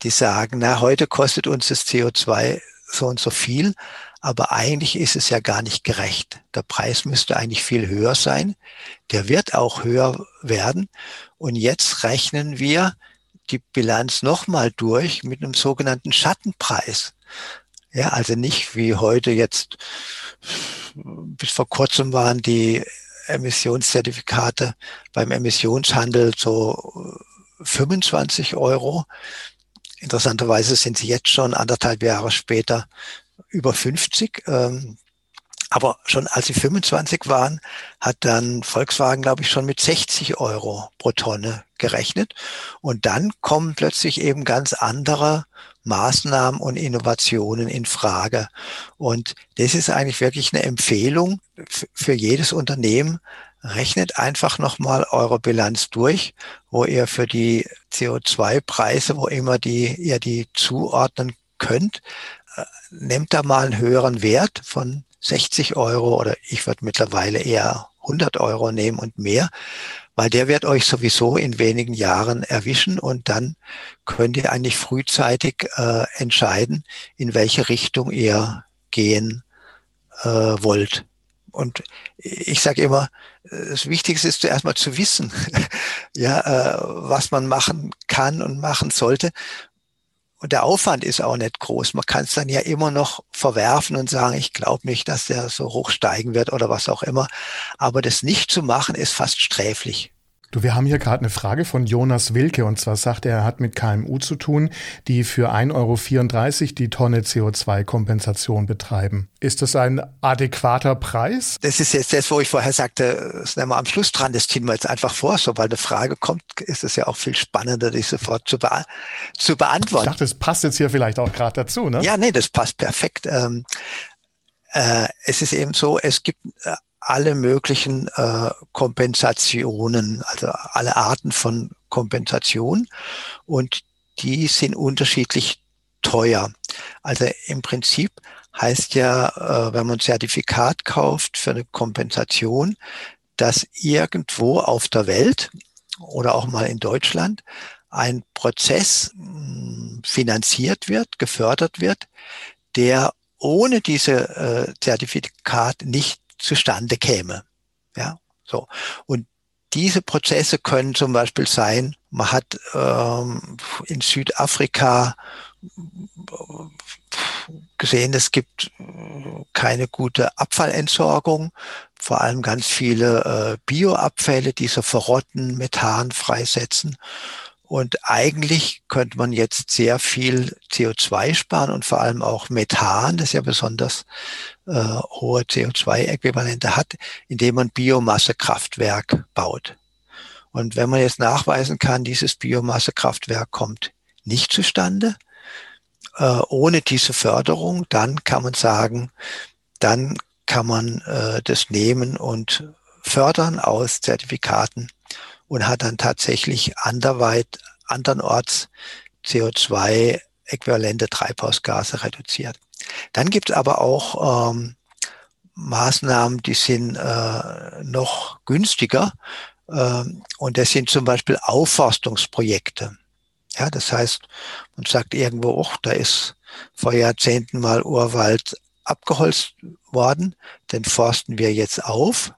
die sagen, na, heute kostet uns das CO2 so und so viel, aber eigentlich ist es ja gar nicht gerecht. Der Preis müsste eigentlich viel höher sein. Der wird auch höher werden. Und jetzt rechnen wir die Bilanz nochmal durch mit einem sogenannten Schattenpreis. Ja, also nicht wie heute jetzt, bis vor kurzem waren die Emissionszertifikate beim Emissionshandel so 25 Euro. Interessanterweise sind sie jetzt schon anderthalb Jahre später über 50. Ähm, aber schon als sie 25 waren, hat dann Volkswagen, glaube ich, schon mit 60 Euro pro Tonne gerechnet. Und dann kommen plötzlich eben ganz andere Maßnahmen und Innovationen in Frage. Und das ist eigentlich wirklich eine Empfehlung für jedes Unternehmen, rechnet einfach nochmal eure Bilanz durch, wo ihr für die CO2-Preise, wo immer die, ihr die zuordnen könnt, nehmt da mal einen höheren Wert von 60 Euro oder ich würde mittlerweile eher 100 Euro nehmen und mehr, weil der wird euch sowieso in wenigen Jahren erwischen und dann könnt ihr eigentlich frühzeitig äh, entscheiden, in welche Richtung ihr gehen äh, wollt. Und ich sage immer, das Wichtigste ist zuerst mal zu wissen, ja, äh, was man machen kann und machen sollte. Und der Aufwand ist auch nicht groß. Man kann es dann ja immer noch verwerfen und sagen, ich glaube nicht, dass der so hoch steigen wird oder was auch immer. Aber das nicht zu machen, ist fast sträflich. Du, wir haben hier gerade eine Frage von Jonas Wilke und zwar sagt er, er hat mit KMU zu tun, die für 1,34 Euro die Tonne CO2-Kompensation betreiben. Ist das ein adäquater Preis? Das ist jetzt das, wo ich vorher sagte, das nehmen wir am Schluss dran, das ziehen wir jetzt einfach vor. Sobald eine Frage kommt, ist es ja auch viel spannender, die sofort zu, bea zu beantworten. Ich dachte, das passt jetzt hier vielleicht auch gerade dazu, ne? Ja, nee, das passt perfekt. Ähm, äh, es ist eben so, es gibt äh, alle möglichen äh, Kompensationen, also alle Arten von Kompensation und die sind unterschiedlich teuer. Also im Prinzip heißt ja, äh, wenn man ein Zertifikat kauft für eine Kompensation, dass irgendwo auf der Welt oder auch mal in Deutschland ein Prozess hm, finanziert wird, gefördert wird, der ohne diese äh, Zertifikat nicht zustande käme. Ja, so. Und diese Prozesse können zum Beispiel sein, man hat ähm, in Südafrika gesehen, es gibt keine gute Abfallentsorgung, vor allem ganz viele äh, Bioabfälle, die so verrotten, Methan freisetzen. Und eigentlich könnte man jetzt sehr viel CO2 sparen und vor allem auch Methan, das ja besonders äh, hohe CO2-Äquivalente hat, indem man Biomassekraftwerk baut. Und wenn man jetzt nachweisen kann, dieses Biomassekraftwerk kommt nicht zustande, äh, ohne diese Förderung, dann kann man sagen, dann kann man äh, das nehmen und fördern aus Zertifikaten und hat dann tatsächlich anderweit, andernorts CO2-äquivalente Treibhausgase reduziert. Dann gibt es aber auch ähm, Maßnahmen, die sind äh, noch günstiger. Ähm, und das sind zum Beispiel Aufforstungsprojekte. Ja, das heißt, man sagt irgendwo, oh, da ist vor Jahrzehnten mal Urwald abgeholzt worden, den forsten wir jetzt auf.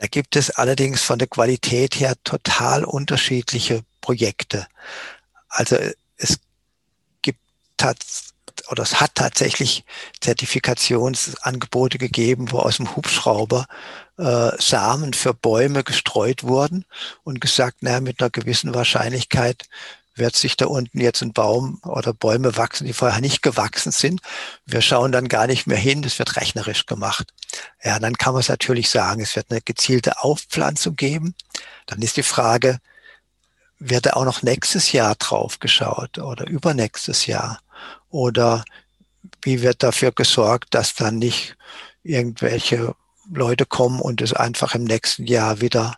Da gibt es allerdings von der Qualität her total unterschiedliche Projekte. Also es gibt oder es hat tatsächlich Zertifikationsangebote gegeben, wo aus dem Hubschrauber äh, Samen für Bäume gestreut wurden und gesagt, naja, mit einer gewissen Wahrscheinlichkeit wird sich da unten jetzt ein Baum oder Bäume wachsen, die vorher nicht gewachsen sind. Wir schauen dann gar nicht mehr hin, das wird rechnerisch gemacht. Ja, dann kann man es natürlich sagen, es wird eine gezielte Aufpflanzung geben. Dann ist die Frage, wird da auch noch nächstes Jahr drauf geschaut oder übernächstes Jahr? Oder wie wird dafür gesorgt, dass dann nicht irgendwelche Leute kommen und es einfach im nächsten Jahr wieder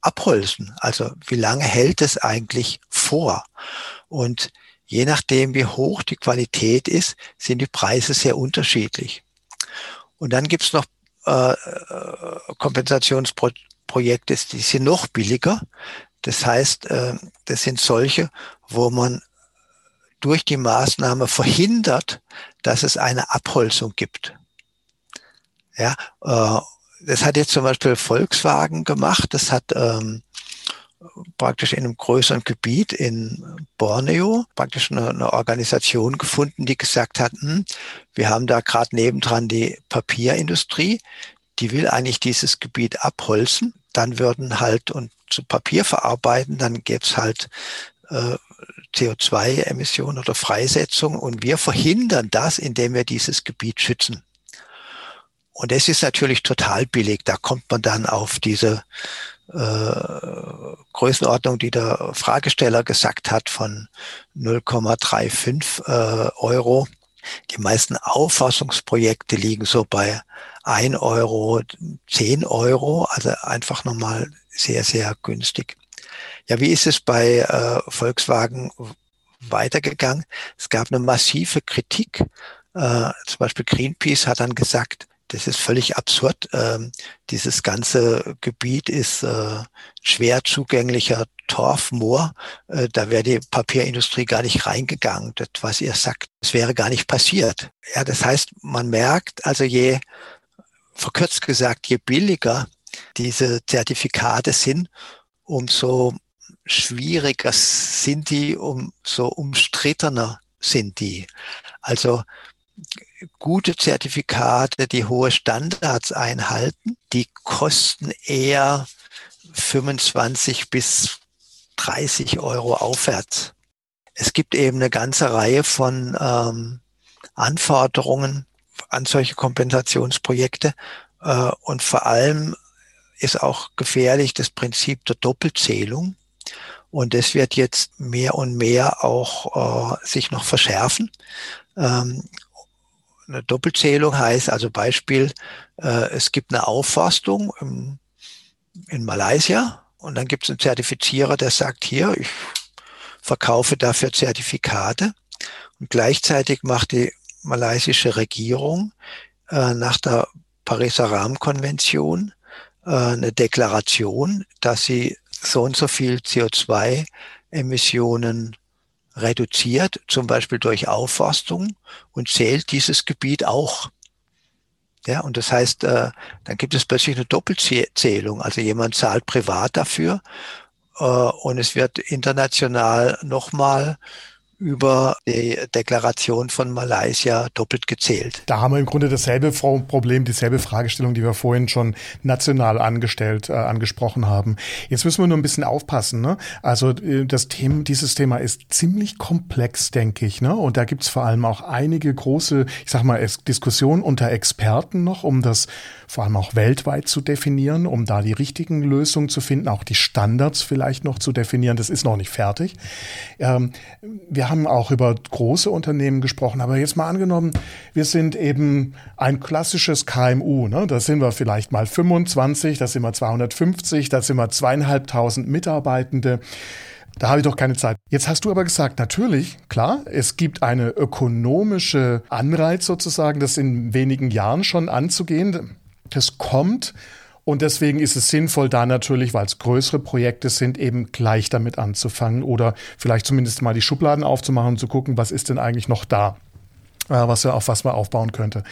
abholzen? Also wie lange hält es eigentlich vor? Und je nachdem, wie hoch die Qualität ist, sind die Preise sehr unterschiedlich. Und dann gibt's noch äh, Kompensationsprojekte, die sind noch billiger. Das heißt, äh, das sind solche, wo man durch die Maßnahme verhindert, dass es eine Abholzung gibt. Ja, äh, das hat jetzt zum Beispiel Volkswagen gemacht. Das hat ähm, praktisch in einem größeren Gebiet in Borneo praktisch eine, eine Organisation gefunden, die gesagt hat, hm, wir haben da gerade nebendran die Papierindustrie, die will eigentlich dieses Gebiet abholzen. Dann würden halt und zu Papier verarbeiten, dann gäbe es halt äh, CO2-Emissionen oder Freisetzung und wir verhindern das, indem wir dieses Gebiet schützen. Und das ist natürlich total billig. Da kommt man dann auf diese äh, Größenordnung, die der Fragesteller gesagt hat, von 0,35 äh, Euro. Die meisten Auffassungsprojekte liegen so bei 1 Euro, 10 Euro, also einfach nochmal sehr, sehr günstig. Ja, wie ist es bei äh, Volkswagen weitergegangen? Es gab eine massive Kritik. Äh, zum Beispiel Greenpeace hat dann gesagt, das ist völlig absurd. Ähm, dieses ganze Gebiet ist äh, schwer zugänglicher Torfmoor. Äh, da wäre die Papierindustrie gar nicht reingegangen. Das, was ihr sagt, das wäre gar nicht passiert. Ja, das heißt, man merkt, also je, verkürzt gesagt, je billiger diese Zertifikate sind, umso schwieriger sind die, umso umstrittener sind die. Also gute Zertifikate, die hohe Standards einhalten, die kosten eher 25 bis 30 Euro aufwärts. Es gibt eben eine ganze Reihe von ähm, Anforderungen an solche Kompensationsprojekte äh, und vor allem ist auch gefährlich das Prinzip der Doppelzählung. Und es wird jetzt mehr und mehr auch äh, sich noch verschärfen. Ähm, eine Doppelzählung heißt also Beispiel, äh, es gibt eine Aufforstung im, in Malaysia und dann gibt es einen Zertifizierer, der sagt, hier, ich verkaufe dafür Zertifikate. Und gleichzeitig macht die malaysische Regierung äh, nach der Pariser Rahmenkonvention äh, eine Deklaration, dass sie so und so viel CO2-Emissionen reduziert, zum Beispiel durch Aufforstung und zählt dieses Gebiet auch. Ja, und das heißt, äh, dann gibt es plötzlich eine Doppelzählung. Also jemand zahlt privat dafür äh, und es wird international nochmal über die Deklaration von Malaysia doppelt gezählt. Da haben wir im Grunde dasselbe Problem, dieselbe Fragestellung, die wir vorhin schon national angestellt, äh, angesprochen haben. Jetzt müssen wir nur ein bisschen aufpassen. Ne? Also äh, das Thema, dieses Thema ist ziemlich komplex, denke ich. Ne? Und da gibt es vor allem auch einige große, ich sag mal, Diskussionen unter Experten noch, um das vor allem auch weltweit zu definieren, um da die richtigen Lösungen zu finden, auch die Standards vielleicht noch zu definieren. Das ist noch nicht fertig. Ähm, wir haben auch über große Unternehmen gesprochen, aber jetzt mal angenommen, wir sind eben ein klassisches KMU. Ne? Da sind wir vielleicht mal 25, da sind wir 250, da sind wir zweieinhalbtausend Mitarbeitende. Da habe ich doch keine Zeit. Jetzt hast du aber gesagt, natürlich, klar, es gibt eine ökonomische Anreiz sozusagen, das in wenigen Jahren schon anzugehen. Das kommt und deswegen ist es sinnvoll, da natürlich, weil es größere Projekte sind, eben gleich damit anzufangen oder vielleicht zumindest mal die Schubladen aufzumachen und zu gucken, was ist denn eigentlich noch da. Äh, was auf was man aufbauen könnte.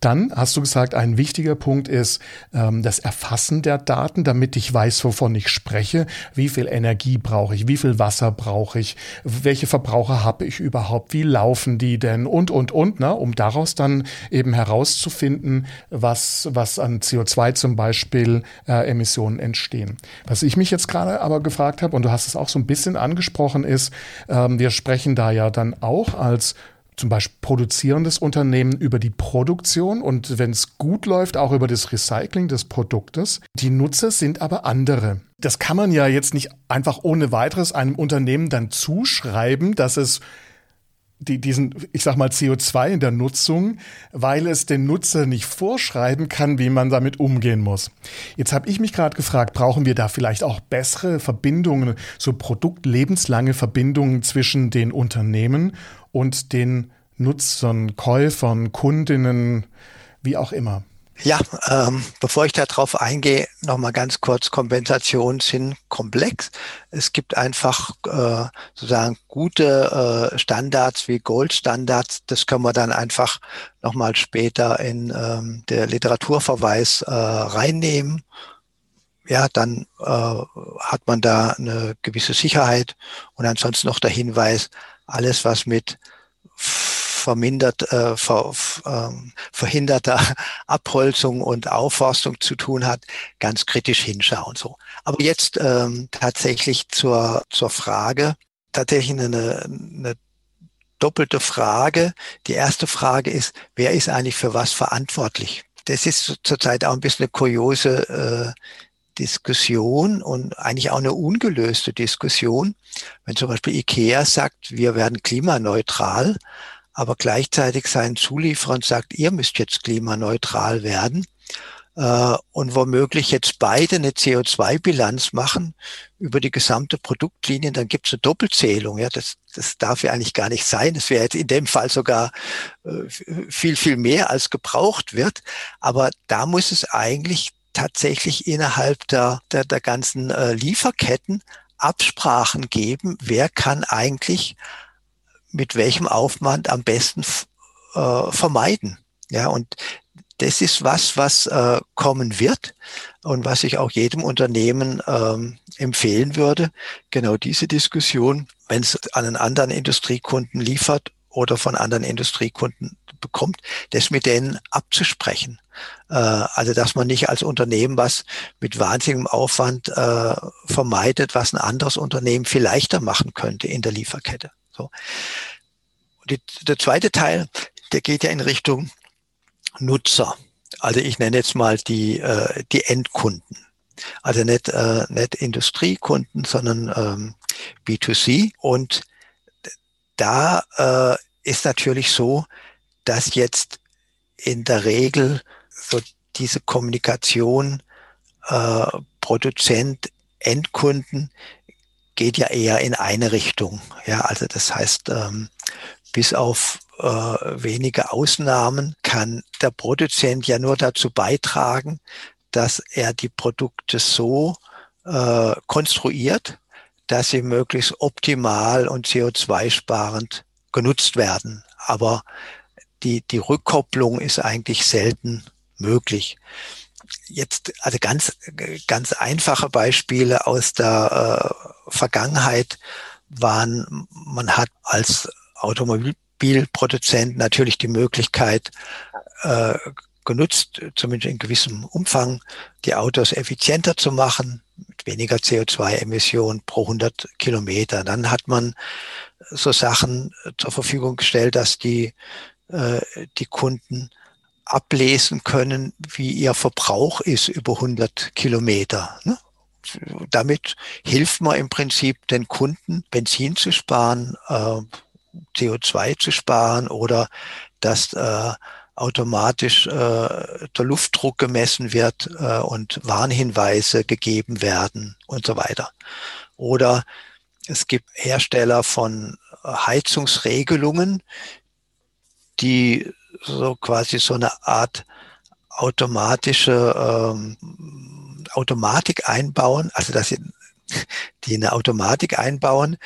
Dann hast du gesagt, ein wichtiger Punkt ist ähm, das Erfassen der Daten, damit ich weiß, wovon ich spreche. Wie viel Energie brauche ich? Wie viel Wasser brauche ich? Welche Verbraucher habe ich überhaupt? Wie laufen die denn? Und, und, und, ne? um daraus dann eben herauszufinden, was, was an CO2 zum Beispiel äh, Emissionen entstehen. Was ich mich jetzt gerade aber gefragt habe, und du hast es auch so ein bisschen angesprochen, ist, ähm, wir sprechen da ja dann auch als zum Beispiel produzierendes Unternehmen über die Produktion und wenn es gut läuft, auch über das Recycling des Produktes. Die Nutzer sind aber andere. Das kann man ja jetzt nicht einfach ohne weiteres einem Unternehmen dann zuschreiben, dass es die, diesen, ich sag mal, CO2 in der Nutzung, weil es den Nutzer nicht vorschreiben kann, wie man damit umgehen muss. Jetzt habe ich mich gerade gefragt, brauchen wir da vielleicht auch bessere Verbindungen, so produktlebenslange Verbindungen zwischen den Unternehmen und den Nutzern, Käufern, Kundinnen, wie auch immer. Ja, ähm, bevor ich darauf eingehe, nochmal ganz kurz, Kompensationen sind komplex. Es gibt einfach äh, sozusagen gute äh, Standards wie Goldstandards. Das können wir dann einfach nochmal später in ähm, der Literaturverweis äh, reinnehmen. Ja, dann äh, hat man da eine gewisse Sicherheit und ansonsten noch der Hinweis, alles, was mit vermindert, äh, ver, äh, verhinderter Abholzung und Aufforstung zu tun hat, ganz kritisch hinschauen. So. Aber jetzt ähm, tatsächlich zur, zur Frage, tatsächlich eine, eine doppelte Frage. Die erste Frage ist, wer ist eigentlich für was verantwortlich? Das ist zurzeit auch ein bisschen eine kuriose äh, Diskussion und eigentlich auch eine ungelöste Diskussion. Wenn zum Beispiel IKEA sagt, wir werden klimaneutral, aber gleichzeitig seinen Zulieferern sagt, ihr müsst jetzt klimaneutral werden äh, und womöglich jetzt beide eine CO2-Bilanz machen über die gesamte Produktlinie, dann gibt es eine Doppelzählung. Ja, das, das darf ja eigentlich gar nicht sein. Das wäre jetzt in dem Fall sogar äh, viel, viel mehr als gebraucht wird. Aber da muss es eigentlich tatsächlich innerhalb der, der, der ganzen äh, Lieferketten Absprachen geben, wer kann eigentlich mit welchem Aufwand am besten äh, vermeiden. Ja, und das ist was, was äh, kommen wird und was ich auch jedem Unternehmen ähm, empfehlen würde. Genau diese Diskussion, wenn es an einen anderen Industriekunden liefert oder von anderen Industriekunden bekommt, das mit denen abzusprechen. Äh, also dass man nicht als Unternehmen was mit wahnsinnigem Aufwand äh, vermeidet, was ein anderes Unternehmen viel leichter machen könnte in der Lieferkette. So. Die, der zweite Teil, der geht ja in Richtung Nutzer. Also ich nenne jetzt mal die, äh, die Endkunden. Also nicht, äh, nicht Industriekunden, sondern ähm, B2C. Und da äh, ist natürlich so, dass jetzt in der Regel so diese Kommunikation äh, Produzent, Endkunden geht ja eher in eine Richtung. Ja, also das heißt, ähm, bis auf äh, wenige Ausnahmen kann der Produzent ja nur dazu beitragen, dass er die Produkte so äh, konstruiert, dass sie möglichst optimal und CO2-sparend genutzt werden. Aber die, die Rückkopplung ist eigentlich selten möglich. Jetzt, also ganz, ganz einfache Beispiele aus der äh, Vergangenheit waren, man hat als Automobilproduzent natürlich die Möglichkeit äh, genutzt, zumindest in gewissem Umfang, die Autos effizienter zu machen, mit weniger CO2-Emissionen pro 100 Kilometer. Dann hat man so Sachen zur Verfügung gestellt, dass die, äh, die Kunden ablesen können, wie ihr Verbrauch ist über 100 Kilometer. Ne? Damit hilft man im Prinzip den Kunden, Benzin zu sparen, äh, CO2 zu sparen oder dass äh, automatisch äh, der Luftdruck gemessen wird äh, und Warnhinweise gegeben werden und so weiter. Oder es gibt Hersteller von Heizungsregelungen, die so quasi so eine Art automatische ähm, Automatik einbauen, also dass sie die eine Automatik einbauen,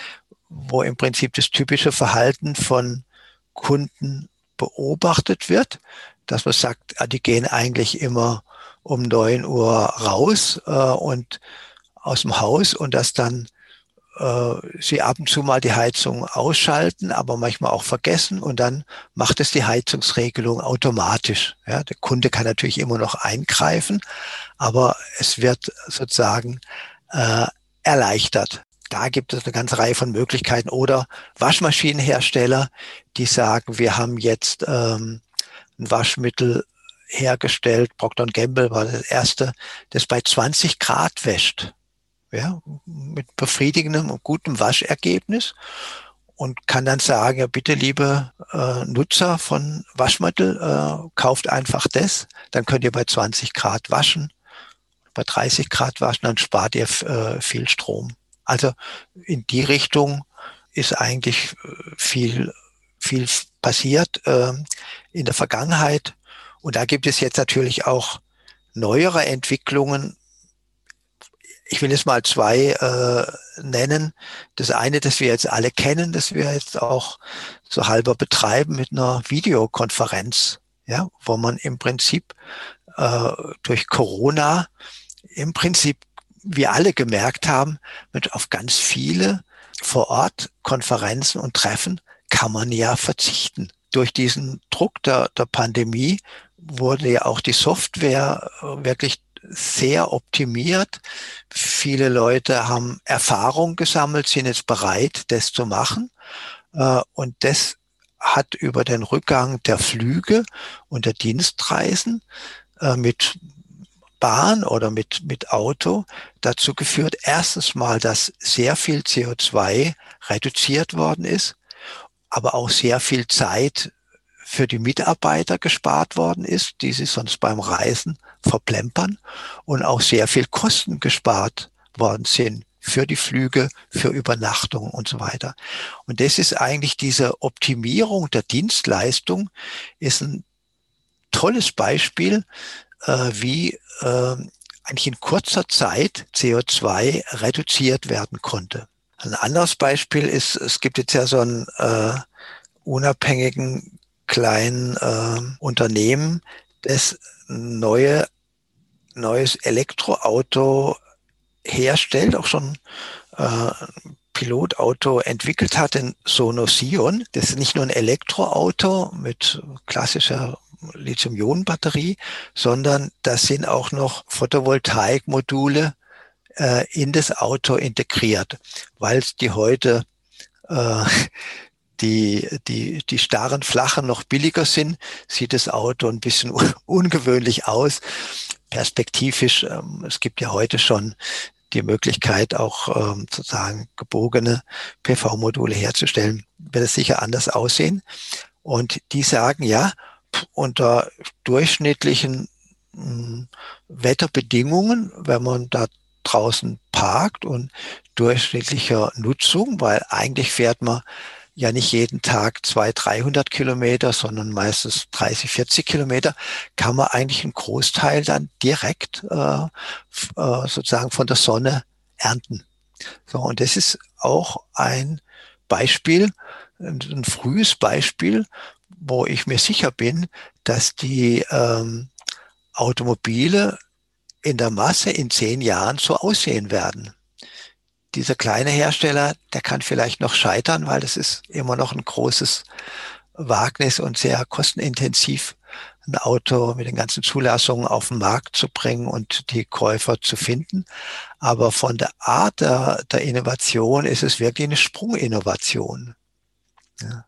wo im Prinzip das typische Verhalten von Kunden beobachtet wird, dass man sagt, ah, die gehen eigentlich immer um neun Uhr raus äh, und aus dem Haus und dass dann äh, sie ab und zu mal die Heizung ausschalten, aber manchmal auch vergessen und dann macht es die Heizungsregelung automatisch. Ja, der Kunde kann natürlich immer noch eingreifen, aber es wird sozusagen äh, erleichtert. Da gibt es eine ganze Reihe von Möglichkeiten oder Waschmaschinenhersteller, die sagen, wir haben jetzt ähm, ein Waschmittel hergestellt, Procter Gamble war das erste, das bei 20 Grad wäscht ja, mit befriedigendem und gutem Waschergebnis und kann dann sagen, ja bitte liebe äh, Nutzer von Waschmittel, äh, kauft einfach das, dann könnt ihr bei 20 Grad waschen, bei 30 Grad waschen, dann spart ihr äh, viel Strom. Also in die Richtung ist eigentlich äh, viel, viel passiert äh, in der Vergangenheit. Und da gibt es jetzt natürlich auch neuere Entwicklungen, ich will jetzt mal zwei äh, nennen. Das eine, das wir jetzt alle kennen, das wir jetzt auch so halber betreiben mit einer Videokonferenz, ja, wo man im Prinzip äh, durch Corona im Prinzip wir alle gemerkt haben, mit auf ganz viele vor Ort Konferenzen und Treffen kann man ja verzichten. Durch diesen Druck der, der Pandemie wurde ja auch die Software äh, wirklich sehr optimiert. Viele Leute haben Erfahrung gesammelt, sind jetzt bereit, das zu machen. Äh, und das hat über den Rückgang der Flüge und der Dienstreisen äh, mit Bahn oder mit, mit Auto dazu geführt, erstens mal, dass sehr viel CO2 reduziert worden ist, aber auch sehr viel Zeit für die Mitarbeiter gespart worden ist, die sie sonst beim Reisen verplempern und auch sehr viel Kosten gespart worden sind für die Flüge, für Übernachtungen und so weiter. Und das ist eigentlich diese Optimierung der Dienstleistung, ist ein tolles Beispiel, äh, wie äh, eigentlich in kurzer Zeit CO2 reduziert werden konnte. Ein anderes Beispiel ist, es gibt jetzt ja so einen äh, unabhängigen kleinen äh, Unternehmen, das neue, neues Elektroauto herstellt, auch schon äh, Pilotauto entwickelt hat, den Sono Sion. Das ist nicht nur ein Elektroauto mit klassischer Lithium-Ionen-Batterie, sondern das sind auch noch Photovoltaikmodule äh, in das Auto integriert, weil die heute äh, die, die, die starren, flachen noch billiger sind, sieht das Auto ein bisschen ungewöhnlich aus. Perspektivisch, ähm, es gibt ja heute schon die Möglichkeit, auch ähm, sozusagen gebogene PV-Module herzustellen, wird es sicher anders aussehen. Und die sagen, ja, unter durchschnittlichen mh, hm, Wetterbedingungen, wenn man da draußen parkt und durchschnittlicher Nutzung, weil eigentlich fährt man ja nicht jeden Tag 200, 300 Kilometer, sondern meistens 30, 40 Kilometer, kann man eigentlich einen Großteil dann direkt äh, äh, sozusagen von der Sonne ernten. So, und das ist auch ein Beispiel, ein, frühes Beispiel, wo ich mir sicher bin, dass die ähm, Automobile in der Masse in zehn Jahren so aussehen werden dieser kleine Hersteller, der kann vielleicht noch scheitern, weil das ist immer noch ein großes Wagnis und sehr kostenintensiv, ein Auto mit den ganzen Zulassungen auf den Markt zu bringen und die Käufer zu finden. Aber von der Art der, der Innovation ist es wirklich eine Sprunginnovation. Ja.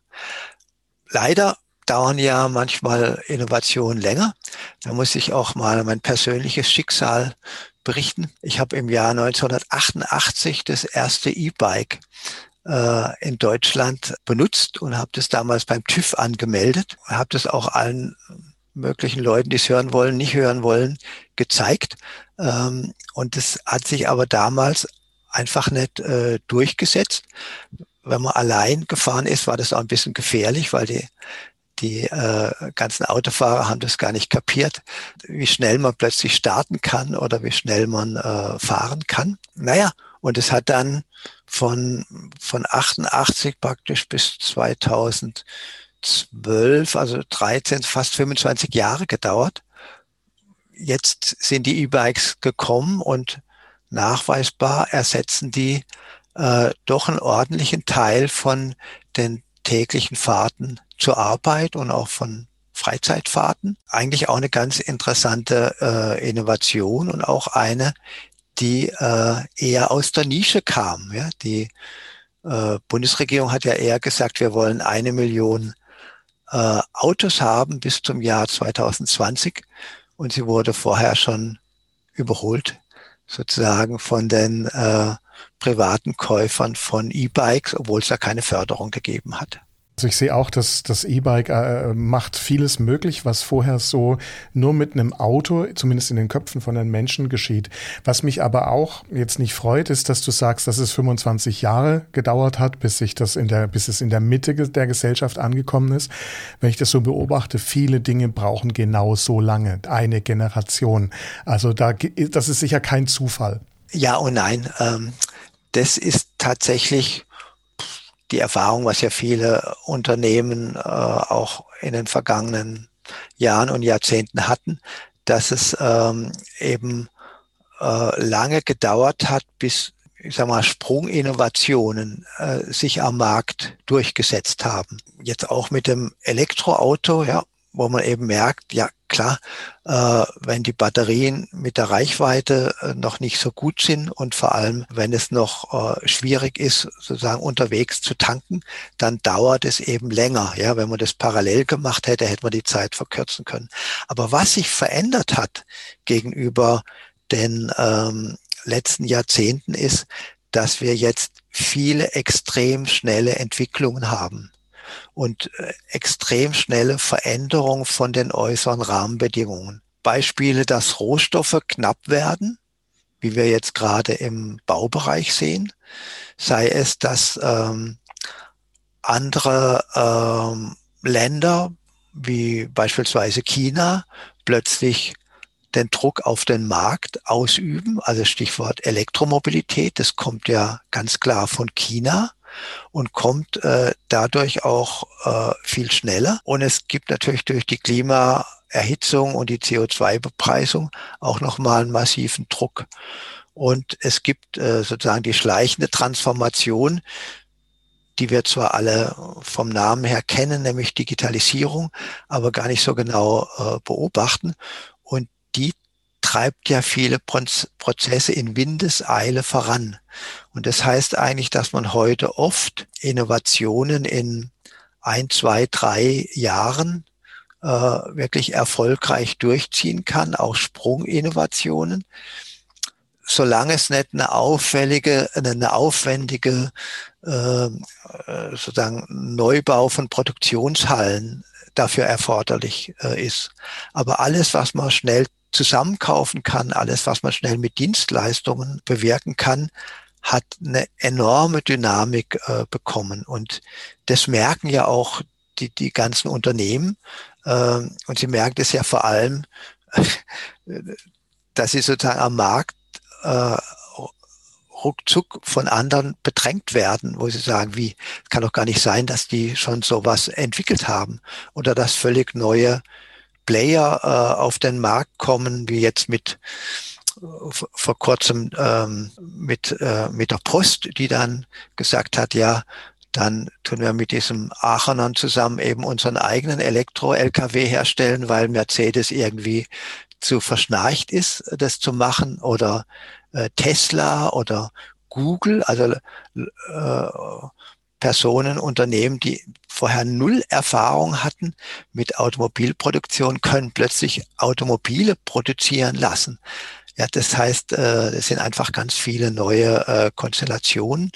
Leider dauern ja manchmal Innovationen länger. Da muss ich auch mal mein persönliches Schicksal berichten. Ich habe im Jahr 1988 das erste E-Bike äh, in Deutschland benutzt und habe das damals beim TÜV angemeldet und habe das auch allen möglichen Leuten, die es hören wollen, nicht hören wollen, gezeigt. Ähm, und das hat sich aber damals einfach nicht äh, durchgesetzt. Wenn man allein gefahren ist, war das auch ein bisschen gefährlich, weil die die äh, ganzen Autofahrer haben das gar nicht kapiert, wie schnell man plötzlich starten kann oder wie schnell man äh, fahren kann. Naja, und es hat dann von, von 88 praktisch bis 2012, also 13, fast 25 Jahre gedauert. Jetzt sind die E-Bikes gekommen und nachweisbar ersetzen die äh, doch einen ordentlichen Teil von den täglichen Fahrten zur Arbeit und auch von Freizeitfahrten. Eigentlich auch eine ganz interessante äh, Innovation und auch eine, die äh, eher aus der Nische kam. Ja? Die äh, Bundesregierung hat ja eher gesagt, wir wollen eine Million äh, Autos haben bis zum Jahr 2020 und sie wurde vorher schon überholt sozusagen von den äh, privaten Käufern von E-Bikes, obwohl es da keine Förderung gegeben hat. Also ich sehe auch, dass das E-Bike äh, macht vieles möglich, was vorher so nur mit einem Auto, zumindest in den Köpfen von den Menschen geschieht. Was mich aber auch jetzt nicht freut, ist, dass du sagst, dass es 25 Jahre gedauert hat, bis sich das in der, bis es in der Mitte der Gesellschaft angekommen ist. Wenn ich das so beobachte, viele Dinge brauchen genau so lange, eine Generation. Also da, das ist sicher kein Zufall. Ja und nein. Ähm, das ist tatsächlich die Erfahrung, was ja viele Unternehmen äh, auch in den vergangenen Jahren und Jahrzehnten hatten, dass es ähm, eben äh, lange gedauert hat, bis ich sag mal, Sprunginnovationen äh, sich am Markt durchgesetzt haben. Jetzt auch mit dem Elektroauto, ja, wo man eben merkt, ja klar, äh, wenn die Batterien mit der Reichweite äh, noch nicht so gut sind und vor allem, wenn es noch äh, schwierig ist, sozusagen unterwegs zu tanken, dann dauert es eben länger. Ja, wenn man das parallel gemacht hätte, hätte man die Zeit verkürzen können. Aber was sich verändert hat gegenüber den ähm, letzten Jahrzehnten ist, dass wir jetzt viele extrem schnelle Entwicklungen haben und äh, extrem schnelle Veränderung von den äußeren Rahmenbedingungen. Beispiele, dass Rohstoffe knapp werden, wie wir jetzt gerade im Baubereich sehen, sei es, dass ähm, andere ähm, Länder wie beispielsweise China plötzlich den Druck auf den Markt ausüben, also Stichwort Elektromobilität, das kommt ja ganz klar von China und kommt äh, dadurch auch äh, viel schneller. Und es gibt natürlich durch die Klima Erhitzung und die CO2-Bepreisung auch nochmal einen massiven Druck. Und es gibt äh, sozusagen die schleichende Transformation, die wir zwar alle vom Namen her kennen, nämlich Digitalisierung, aber gar nicht so genau äh, beobachten. Und die treibt ja viele Prozesse in Windeseile voran. Und das heißt eigentlich, dass man heute oft Innovationen in ein, zwei, drei Jahren äh, wirklich erfolgreich durchziehen kann, auch Sprunginnovationen, solange es nicht eine auffällige, eine aufwendige äh, sozusagen Neubau von Produktionshallen dafür erforderlich äh, ist. Aber alles, was man schnell zusammenkaufen kann, alles, was man schnell mit Dienstleistungen bewirken kann, hat eine enorme Dynamik äh, bekommen. Und das merken ja auch die, die ganzen Unternehmen. Äh, und sie merken es ja vor allem, dass sie sozusagen am Markt äh, ruckzuck von anderen bedrängt werden, wo sie sagen, wie, kann doch gar nicht sein, dass die schon sowas entwickelt haben oder dass völlig neue Player äh, auf den Markt kommen, wie jetzt mit vor kurzem ähm, mit, äh, mit der Post, die dann gesagt hat, ja, dann tun wir mit diesem Aachener zusammen eben unseren eigenen Elektro-LKW herstellen, weil Mercedes irgendwie zu verschnarcht ist, das zu machen. Oder äh, Tesla oder Google, also äh, Personen, Unternehmen, die vorher null Erfahrung hatten mit Automobilproduktion, können plötzlich Automobile produzieren lassen. Ja, das heißt, äh, es sind einfach ganz viele neue äh, Konstellationen.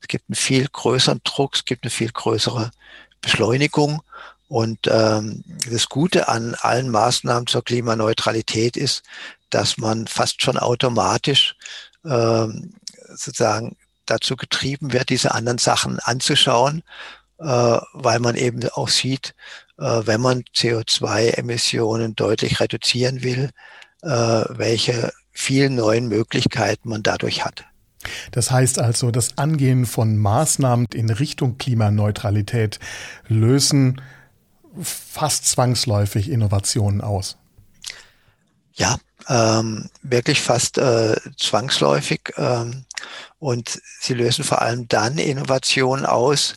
Es gibt einen viel größeren Druck, es gibt eine viel größere Beschleunigung. Und ähm, das Gute an allen Maßnahmen zur Klimaneutralität ist, dass man fast schon automatisch ähm, sozusagen dazu getrieben wird, diese anderen Sachen anzuschauen, äh, weil man eben auch sieht, äh, wenn man CO2-Emissionen deutlich reduzieren will, äh, welche vielen neuen Möglichkeiten man dadurch hat. Das heißt also, das Angehen von Maßnahmen in Richtung Klimaneutralität lösen fast zwangsläufig Innovationen aus. Ja, ähm, wirklich fast äh, zwangsläufig. Ähm, und sie lösen vor allem dann Innovationen aus,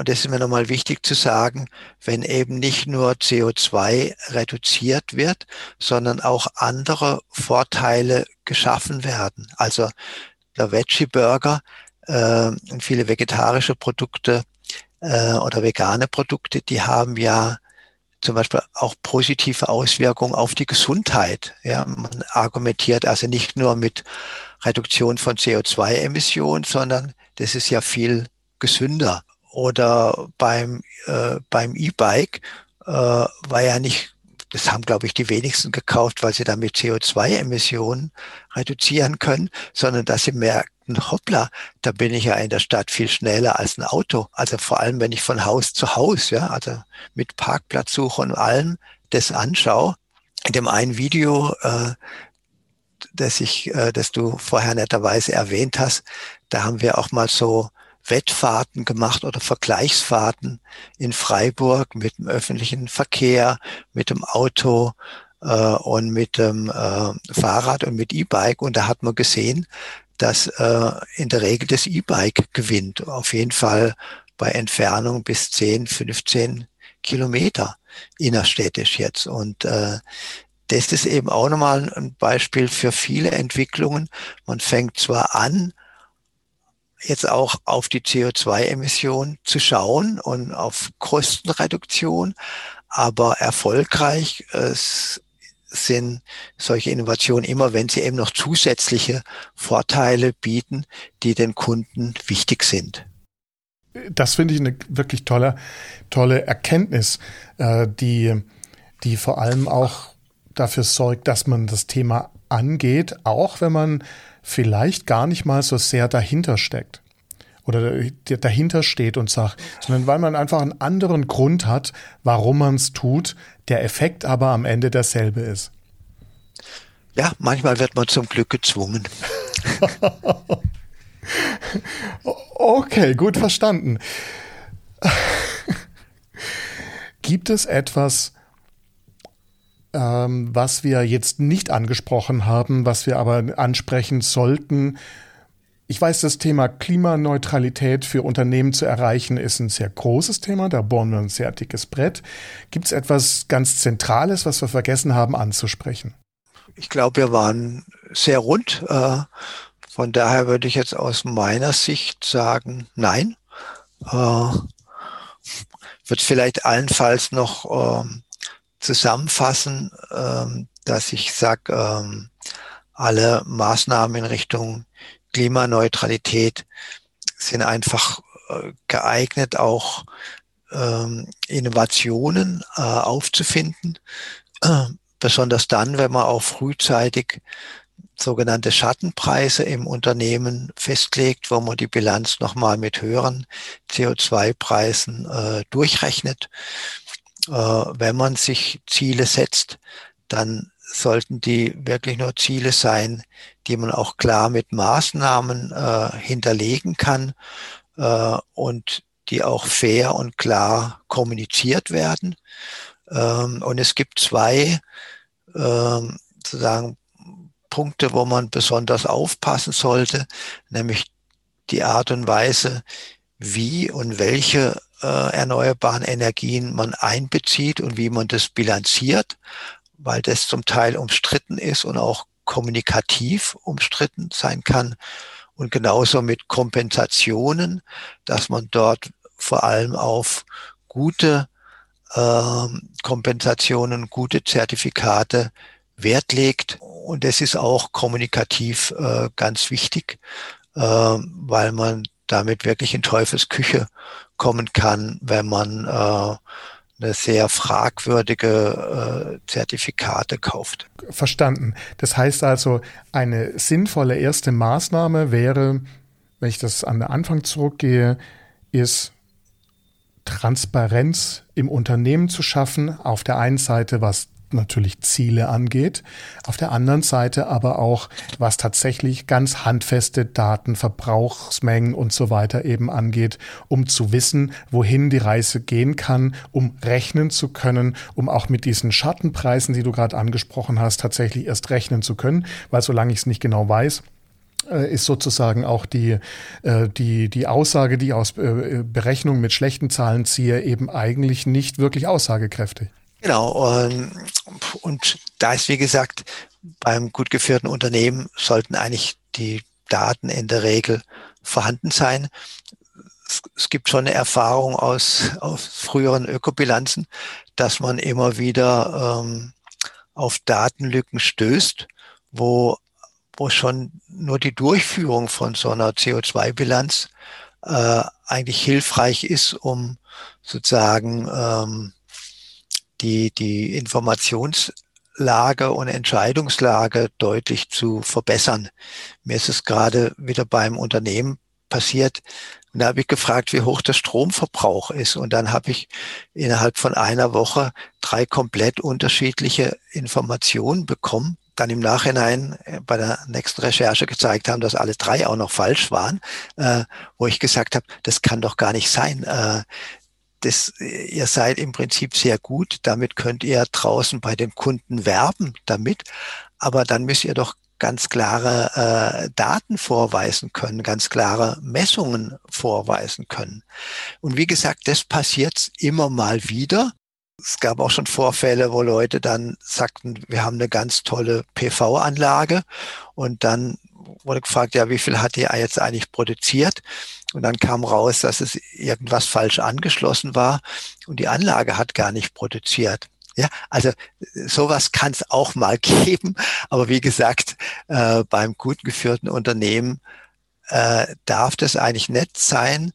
und das ist mir nochmal wichtig zu sagen, wenn eben nicht nur CO2 reduziert wird, sondern auch andere Vorteile geschaffen werden. Also der Veggie Burger äh, und viele vegetarische Produkte äh, oder vegane Produkte, die haben ja zum Beispiel auch positive Auswirkungen auf die Gesundheit. Ja, man argumentiert also nicht nur mit Reduktion von CO2-Emissionen, sondern das ist ja viel gesünder. Oder beim, äh, beim E-Bike äh, war ja nicht, das haben, glaube ich, die wenigsten gekauft, weil sie damit CO2-Emissionen reduzieren können, sondern dass sie merkten, hoppla, da bin ich ja in der Stadt viel schneller als ein Auto. Also vor allem, wenn ich von Haus zu Haus, ja, also mit Parkplatzsuche und allem das anschaue. In dem einen Video, äh, das ich, äh, das du vorher netterweise erwähnt hast, da haben wir auch mal so Wettfahrten gemacht oder Vergleichsfahrten in Freiburg mit dem öffentlichen Verkehr, mit dem Auto äh, und mit dem äh, Fahrrad und mit E-Bike. Und da hat man gesehen, dass äh, in der Regel das E-Bike gewinnt. Auf jeden Fall bei Entfernung bis 10, 15 Kilometer innerstädtisch jetzt. Und äh, das ist eben auch nochmal ein Beispiel für viele Entwicklungen. Man fängt zwar an, jetzt auch auf die CO2-Emissionen zu schauen und auf Kostenreduktion, aber erfolgreich äh, sind solche Innovationen immer, wenn sie eben noch zusätzliche Vorteile bieten, die den Kunden wichtig sind. Das finde ich eine wirklich tolle, tolle Erkenntnis, äh, die, die vor allem auch dafür sorgt, dass man das Thema angeht, auch wenn man vielleicht gar nicht mal so sehr dahinter steckt oder dahinter steht und sagt, sondern weil man einfach einen anderen Grund hat, warum man es tut, der Effekt aber am Ende derselbe ist. Ja, manchmal wird man zum Glück gezwungen. okay, gut verstanden. Gibt es etwas, ähm, was wir jetzt nicht angesprochen haben, was wir aber ansprechen sollten. Ich weiß, das Thema Klimaneutralität für Unternehmen zu erreichen ist ein sehr großes Thema. Da bohren wir ein sehr dickes Brett. Gibt es etwas ganz Zentrales, was wir vergessen haben anzusprechen? Ich glaube, wir waren sehr rund. Äh, von daher würde ich jetzt aus meiner Sicht sagen, nein. Äh, wird vielleicht allenfalls noch ähm, zusammenfassen, ähm, dass ich sage, ähm, alle Maßnahmen in Richtung Klimaneutralität sind einfach äh, geeignet, auch ähm, Innovationen äh, aufzufinden, besonders dann, wenn man auch frühzeitig sogenannte Schattenpreise im Unternehmen festlegt, wo man die Bilanz nochmal mit höheren CO2-Preisen äh, durchrechnet. Wenn man sich Ziele setzt, dann sollten die wirklich nur Ziele sein, die man auch klar mit Maßnahmen äh, hinterlegen kann äh, und die auch fair und klar kommuniziert werden. Ähm, und es gibt zwei ähm, sozusagen Punkte, wo man besonders aufpassen sollte, nämlich die Art und Weise, wie und welche äh, erneuerbaren Energien man einbezieht und wie man das bilanziert, weil das zum Teil umstritten ist und auch kommunikativ umstritten sein kann. Und genauso mit Kompensationen, dass man dort vor allem auf gute äh, Kompensationen, gute Zertifikate Wert legt. Und das ist auch kommunikativ äh, ganz wichtig, äh, weil man damit wirklich in Teufelsküche kommen kann, wenn man äh, eine sehr fragwürdige äh, Zertifikate kauft. Verstanden. Das heißt also, eine sinnvolle erste Maßnahme wäre, wenn ich das an den Anfang zurückgehe, ist Transparenz im Unternehmen zu schaffen. Auf der einen Seite, was natürlich Ziele angeht, auf der anderen Seite aber auch, was tatsächlich ganz handfeste Daten, Verbrauchsmengen und so weiter eben angeht, um zu wissen, wohin die Reise gehen kann, um rechnen zu können, um auch mit diesen Schattenpreisen, die du gerade angesprochen hast, tatsächlich erst rechnen zu können, weil solange ich es nicht genau weiß, äh, ist sozusagen auch die, äh, die, die Aussage, die ich aus äh, Berechnungen mit schlechten Zahlen ziehe, eben eigentlich nicht wirklich aussagekräftig. Genau. Und, und da ist, wie gesagt, beim gut geführten Unternehmen sollten eigentlich die Daten in der Regel vorhanden sein. Es, es gibt schon eine Erfahrung aus, aus früheren Ökobilanzen, dass man immer wieder ähm, auf Datenlücken stößt, wo, wo schon nur die Durchführung von so einer CO2-Bilanz äh, eigentlich hilfreich ist, um sozusagen ähm, die, die Informationslage und Entscheidungslage deutlich zu verbessern. Mir ist es gerade wieder beim Unternehmen passiert. Und da habe ich gefragt, wie hoch der Stromverbrauch ist. Und dann habe ich innerhalb von einer Woche drei komplett unterschiedliche Informationen bekommen. Dann im Nachhinein äh, bei der nächsten Recherche gezeigt haben, dass alle drei auch noch falsch waren, äh, wo ich gesagt habe, das kann doch gar nicht sein. Äh, das, ihr seid im Prinzip sehr gut. Damit könnt ihr draußen bei den Kunden werben damit. Aber dann müsst ihr doch ganz klare äh, Daten vorweisen können, ganz klare Messungen vorweisen können. Und wie gesagt, das passiert immer mal wieder. Es gab auch schon Vorfälle, wo Leute dann sagten, wir haben eine ganz tolle PV-Anlage und dann wurde gefragt, ja, wie viel hat die jetzt eigentlich produziert? Und dann kam raus, dass es irgendwas falsch angeschlossen war und die Anlage hat gar nicht produziert. Ja, also sowas kann es auch mal geben, aber wie gesagt, äh, beim gut geführten Unternehmen äh, darf das eigentlich nicht sein.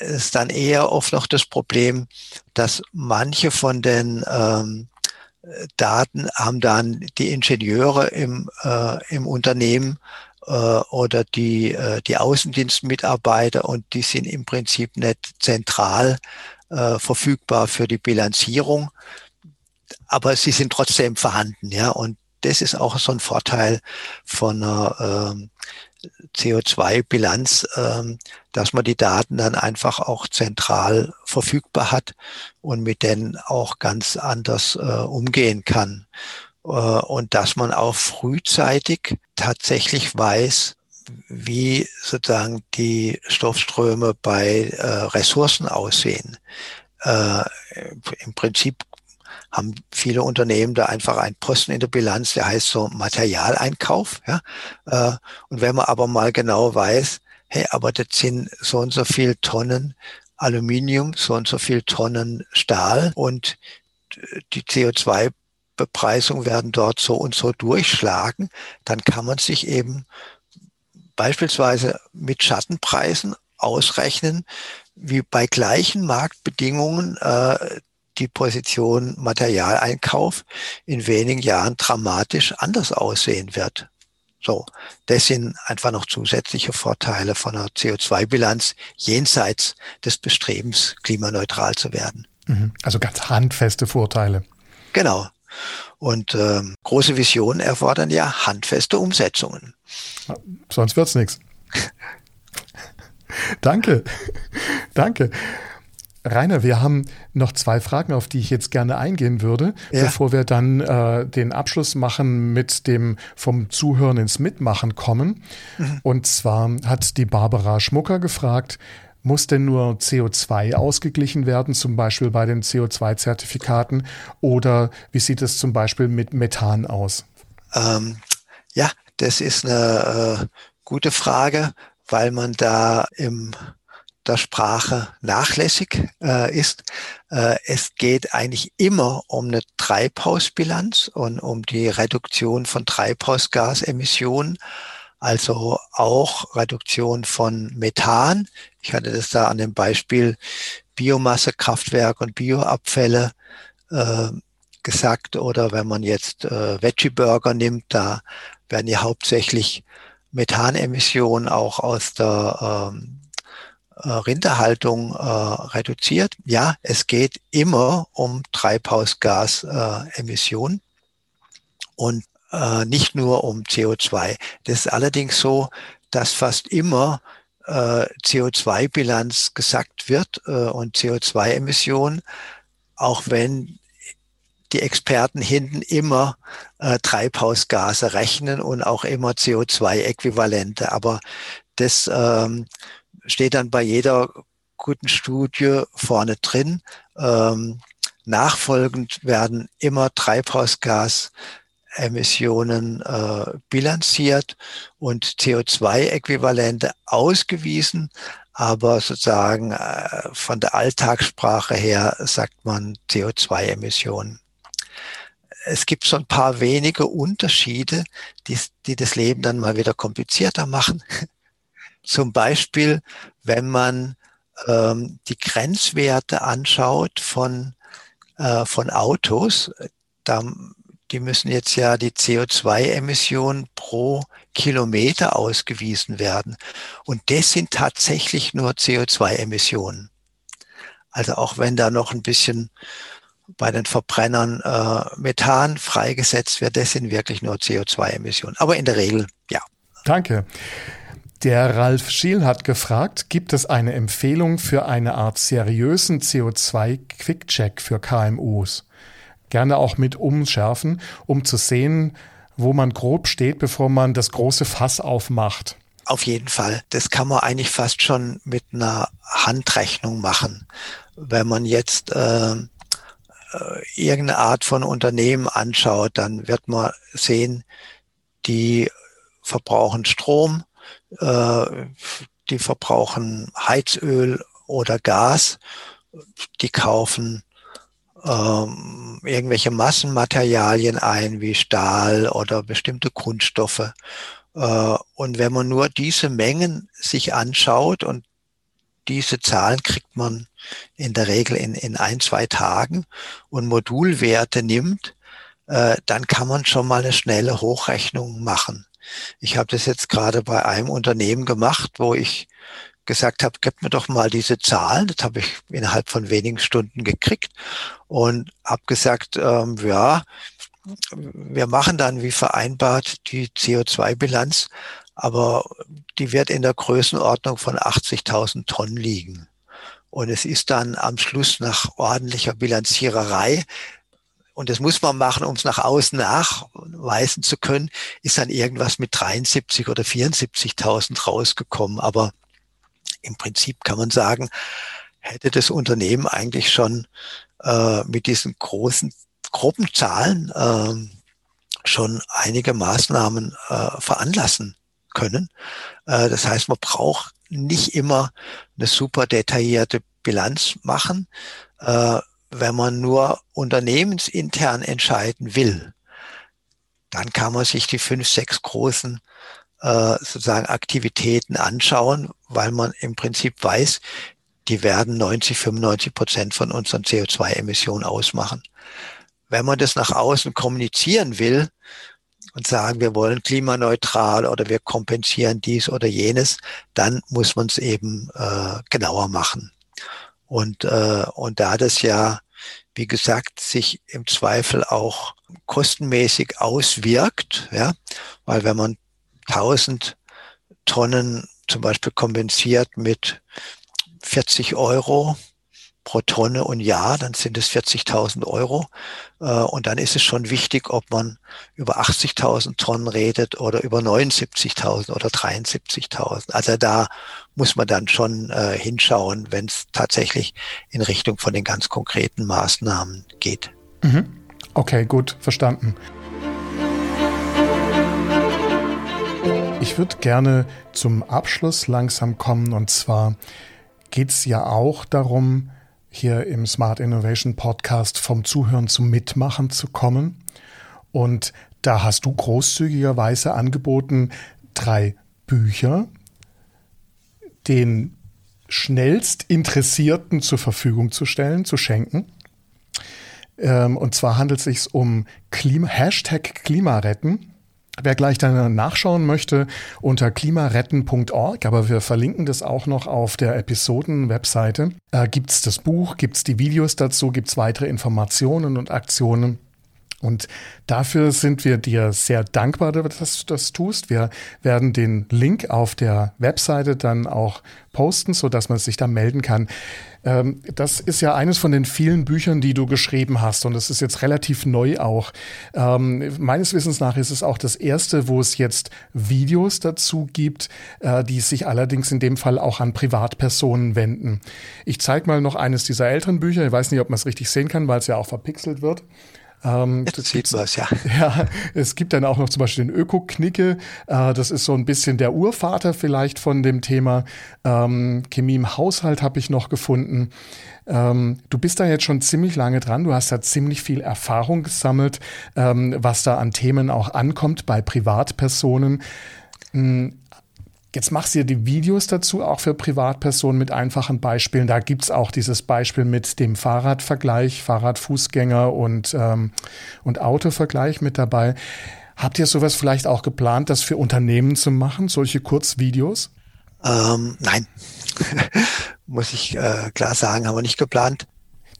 Es ist dann eher oft noch das Problem, dass manche von den ähm, Daten haben dann die Ingenieure im, äh, im Unternehmen äh, oder die, äh, die Außendienstmitarbeiter und die sind im Prinzip nicht zentral äh, verfügbar für die Bilanzierung, aber sie sind trotzdem vorhanden, ja, und das ist auch so ein Vorteil von einer ähm, CO2-Bilanz, ähm, dass man die Daten dann einfach auch zentral verfügbar hat und mit denen auch ganz anders äh, umgehen kann. Äh, und dass man auch frühzeitig tatsächlich weiß, wie sozusagen die Stoffströme bei äh, Ressourcen aussehen. Äh, Im Prinzip haben viele Unternehmen da einfach einen Posten in der Bilanz, der heißt so Materialeinkauf. Ja? Äh, und wenn man aber mal genau weiß, hey, aber das sind so und so viel Tonnen Aluminium, so und so viel Tonnen Stahl und die CO2 Bepreisung werden dort so und so durchschlagen, dann kann man sich eben beispielsweise mit Schattenpreisen ausrechnen, wie bei gleichen Marktbedingungen äh, die Position Materialeinkauf in wenigen Jahren dramatisch anders aussehen wird. So, das sind einfach noch zusätzliche Vorteile von einer CO2-Bilanz jenseits des Bestrebens, klimaneutral zu werden. Mhm. Also ganz handfeste Vorteile. Genau. Und ähm, große Visionen erfordern ja handfeste Umsetzungen. Sonst wird's nichts. Danke. Danke. Rainer, wir haben noch zwei Fragen, auf die ich jetzt gerne eingehen würde, ja. bevor wir dann äh, den Abschluss machen mit dem vom Zuhören ins Mitmachen kommen. Mhm. Und zwar hat die Barbara Schmucker gefragt, muss denn nur CO2 ausgeglichen werden, zum Beispiel bei den CO2-Zertifikaten? Oder wie sieht es zum Beispiel mit Methan aus? Ähm, ja, das ist eine äh, gute Frage, weil man da im der Sprache nachlässig äh, ist. Äh, es geht eigentlich immer um eine Treibhausbilanz und um die Reduktion von Treibhausgasemissionen, also auch Reduktion von Methan. Ich hatte das da an dem Beispiel Biomassekraftwerk und Bioabfälle äh, gesagt. Oder wenn man jetzt äh, Veggie-Burger nimmt, da werden ja hauptsächlich Methanemissionen auch aus der ähm, äh, Rinderhaltung äh, reduziert. Ja, es geht immer um Treibhausgasemissionen und äh, nicht nur um CO2. Das ist allerdings so, dass fast immer äh, CO2-Bilanz gesagt wird äh, und CO2-Emissionen, auch wenn die Experten hinten immer äh, Treibhausgase rechnen und auch immer CO2-Äquivalente. Aber das ähm, steht dann bei jeder guten Studie vorne drin. Ähm, nachfolgend werden immer Treibhausgasemissionen äh, bilanziert und CO2-Äquivalente ausgewiesen. Aber sozusagen äh, von der Alltagssprache her sagt man CO2-Emissionen. Es gibt so ein paar wenige Unterschiede, die, die das Leben dann mal wieder komplizierter machen. Zum Beispiel, wenn man ähm, die Grenzwerte anschaut von, äh, von Autos, da, die müssen jetzt ja die CO2-Emissionen pro Kilometer ausgewiesen werden. Und das sind tatsächlich nur CO2-Emissionen. Also auch wenn da noch ein bisschen bei den Verbrennern äh, Methan freigesetzt wird, das sind wirklich nur CO2-Emissionen. Aber in der Regel ja. Danke. Der Ralf Schiel hat gefragt, gibt es eine Empfehlung für eine Art seriösen CO2-Quick-Check für KMUs? Gerne auch mit umschärfen, um zu sehen, wo man grob steht, bevor man das große Fass aufmacht. Auf jeden Fall. Das kann man eigentlich fast schon mit einer Handrechnung machen. Wenn man jetzt äh, äh, irgendeine Art von Unternehmen anschaut, dann wird man sehen, die verbrauchen Strom, äh, die verbrauchen Heizöl oder Gas, die kaufen ähm, irgendwelche Massenmaterialien ein, wie Stahl oder bestimmte Kunststoffe. Äh, und wenn man nur diese Mengen sich anschaut und diese Zahlen kriegt man in der Regel in, in ein, zwei Tagen und Modulwerte nimmt, äh, dann kann man schon mal eine schnelle Hochrechnung machen. Ich habe das jetzt gerade bei einem Unternehmen gemacht, wo ich gesagt habe, gib mir doch mal diese Zahlen. Das habe ich innerhalb von wenigen Stunden gekriegt und habe gesagt, ähm, ja, wir machen dann wie vereinbart die CO2-Bilanz, aber die wird in der Größenordnung von 80.000 Tonnen liegen. Und es ist dann am Schluss nach ordentlicher Bilanziererei, und das muss man machen, um es nach außen nachweisen zu können, ist dann irgendwas mit 73 oder 74.000 rausgekommen. Aber im Prinzip kann man sagen, hätte das Unternehmen eigentlich schon äh, mit diesen großen Gruppenzahlen äh, schon einige Maßnahmen äh, veranlassen können. Äh, das heißt, man braucht nicht immer eine super detaillierte Bilanz machen, äh, wenn man nur unternehmensintern entscheiden will. Dann kann man sich die fünf, sechs großen äh, sozusagen Aktivitäten anschauen, weil man im Prinzip weiß, die werden 90, 95 Prozent von unseren CO2-Emissionen ausmachen. Wenn man das nach außen kommunizieren will und sagen, wir wollen klimaneutral oder wir kompensieren dies oder jenes, dann muss man es eben äh, genauer machen. Und, äh, und da das ja, wie gesagt, sich im Zweifel auch kostenmäßig auswirkt, ja, weil wenn man 1000 Tonnen zum Beispiel kompensiert mit 40 Euro pro Tonne und Jahr, dann sind es 40.000 Euro. Äh, und dann ist es schon wichtig, ob man über 80.000 Tonnen redet oder über 79.000 oder 73.000. Also da muss man dann schon äh, hinschauen, wenn es tatsächlich in Richtung von den ganz konkreten Maßnahmen geht. Mhm. Okay, gut, verstanden. Ich würde gerne zum Abschluss langsam kommen und zwar geht es ja auch darum, hier im Smart Innovation Podcast vom Zuhören zum Mitmachen zu kommen. Und da hast du großzügigerweise angeboten, drei Bücher den schnellst Interessierten zur Verfügung zu stellen, zu schenken. Ähm, und zwar handelt es sich um Klima, Hashtag Klimaretten Wer gleich dann nachschauen möchte, unter klimaretten.org, aber wir verlinken das auch noch auf der Episoden-Webseite, äh, gibt es das Buch, gibt es die Videos dazu, gibt es weitere Informationen und Aktionen. Und dafür sind wir dir sehr dankbar, dass du das tust. Wir werden den Link auf der Webseite dann auch posten, so dass man sich da melden kann. Ähm, das ist ja eines von den vielen Büchern, die du geschrieben hast und das ist jetzt relativ neu auch. Ähm, meines Wissens nach ist es auch das erste, wo es jetzt Videos dazu gibt, äh, die sich allerdings in dem Fall auch an Privatpersonen wenden. Ich zeige mal noch eines dieser älteren Bücher. Ich weiß nicht, ob man es richtig sehen kann, weil es ja auch verpixelt wird. Ähm, Jetzt sieht man es, ja. Ja, es gibt dann auch noch zum Beispiel den Öko-Knicke. Äh, das ist so ein bisschen der Urvater vielleicht von dem Thema. Ähm, Chemie im Haushalt habe ich noch gefunden. Ähm, du bist da jetzt schon ziemlich lange dran. Du hast da ziemlich viel Erfahrung gesammelt, ähm, was da an Themen auch ankommt bei Privatpersonen. Jetzt machst du die Videos dazu auch für Privatpersonen mit einfachen Beispielen. Da gibt es auch dieses Beispiel mit dem Fahrradvergleich, Fahrradfußgänger und, ähm, und Autovergleich mit dabei. Habt ihr sowas vielleicht auch geplant, das für Unternehmen zu machen, solche Kurzvideos? Ähm, nein, muss ich äh, klar sagen, haben wir nicht geplant.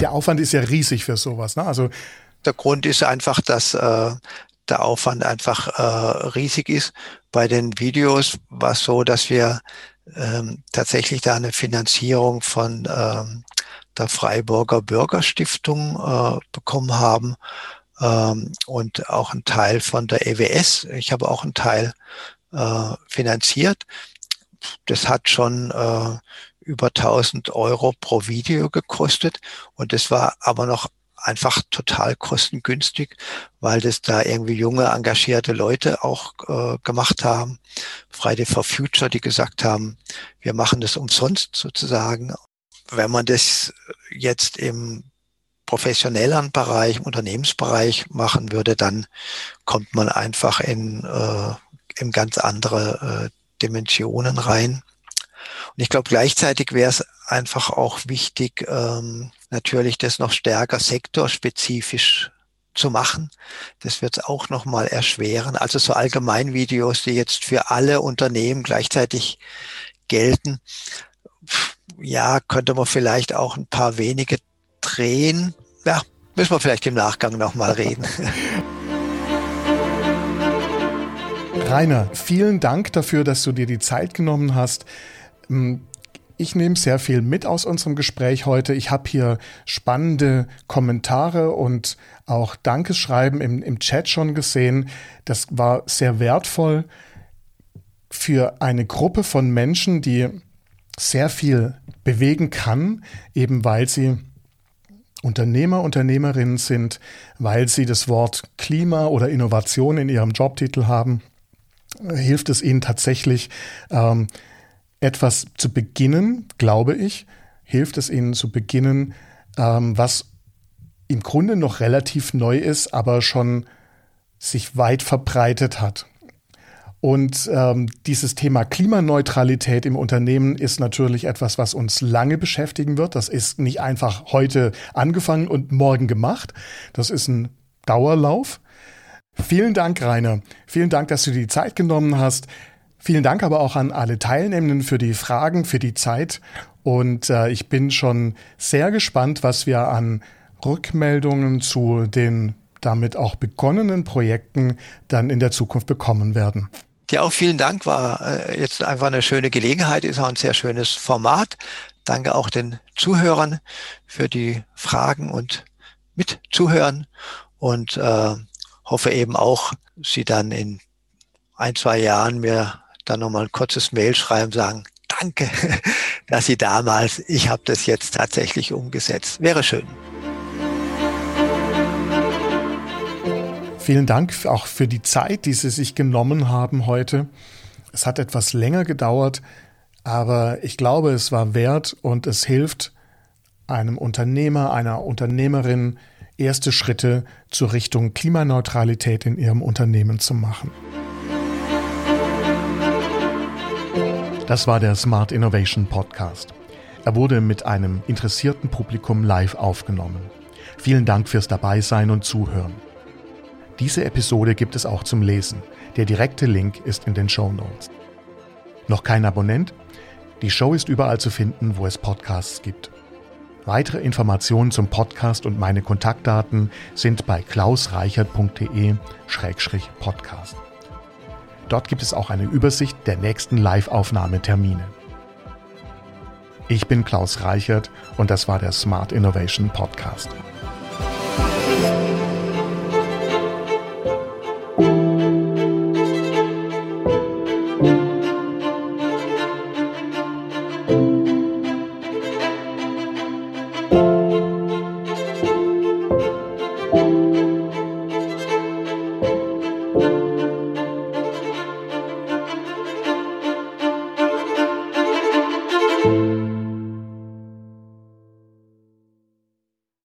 Der Aufwand ist ja riesig für sowas. Ne? Also der Grund ist einfach, dass äh, der Aufwand einfach äh, riesig ist. Bei den Videos war es so, dass wir ähm, tatsächlich da eine Finanzierung von ähm, der Freiburger Bürgerstiftung äh, bekommen haben ähm, und auch ein Teil von der EWS. Ich habe auch einen Teil äh, finanziert. Das hat schon äh, über 1000 Euro pro Video gekostet und das war aber noch einfach total kostengünstig, weil das da irgendwie junge, engagierte Leute auch äh, gemacht haben. Friday for Future, die gesagt haben, wir machen das umsonst sozusagen. Wenn man das jetzt im professionelleren Bereich, im Unternehmensbereich machen würde, dann kommt man einfach in, äh, in ganz andere äh, Dimensionen rein. Und ich glaube, gleichzeitig wäre es einfach auch wichtig, ähm, natürlich das noch stärker sektorspezifisch zu machen. Das wird es auch nochmal erschweren. Also so Allgemeinvideos, die jetzt für alle Unternehmen gleichzeitig gelten, ja, könnte man vielleicht auch ein paar wenige drehen. Ja, müssen wir vielleicht im Nachgang nochmal reden. Rainer, vielen Dank dafür, dass du dir die Zeit genommen hast. Ich nehme sehr viel mit aus unserem Gespräch heute. Ich habe hier spannende Kommentare und auch Dankeschreiben im, im Chat schon gesehen. Das war sehr wertvoll für eine Gruppe von Menschen, die sehr viel bewegen kann, eben weil sie Unternehmer, Unternehmerinnen sind, weil sie das Wort Klima oder Innovation in ihrem Jobtitel haben, hilft es ihnen tatsächlich, ähm, etwas zu beginnen, glaube ich, hilft es ihnen zu beginnen, ähm, was im Grunde noch relativ neu ist, aber schon sich weit verbreitet hat. Und ähm, dieses Thema Klimaneutralität im Unternehmen ist natürlich etwas, was uns lange beschäftigen wird. Das ist nicht einfach heute angefangen und morgen gemacht. Das ist ein Dauerlauf. Vielen Dank, Rainer. Vielen Dank, dass du dir die Zeit genommen hast. Vielen Dank aber auch an alle Teilnehmenden für die Fragen, für die Zeit. Und äh, ich bin schon sehr gespannt, was wir an Rückmeldungen zu den damit auch begonnenen Projekten dann in der Zukunft bekommen werden. Ja, auch vielen Dank. War äh, jetzt einfach eine schöne Gelegenheit, ist auch ein sehr schönes Format. Danke auch den Zuhörern für die Fragen und mitzuhören und äh, hoffe eben auch, Sie dann in ein, zwei Jahren mir dann nochmal ein kurzes Mail schreiben, sagen, danke, dass Sie damals, ich habe das jetzt tatsächlich umgesetzt. Wäre schön. Vielen Dank auch für die Zeit, die Sie sich genommen haben heute. Es hat etwas länger gedauert, aber ich glaube, es war wert und es hilft einem Unternehmer, einer Unternehmerin, erste Schritte zur Richtung Klimaneutralität in ihrem Unternehmen zu machen. Das war der Smart Innovation Podcast. Er wurde mit einem interessierten Publikum live aufgenommen. Vielen Dank fürs Dabeisein und Zuhören. Diese Episode gibt es auch zum Lesen. Der direkte Link ist in den Show Notes. Noch kein Abonnent? Die Show ist überall zu finden, wo es Podcasts gibt. Weitere Informationen zum Podcast und meine Kontaktdaten sind bei klausreichert.de-podcast. Dort gibt es auch eine Übersicht der nächsten Live-Aufnahmetermine. Ich bin Klaus Reichert und das war der Smart Innovation Podcast.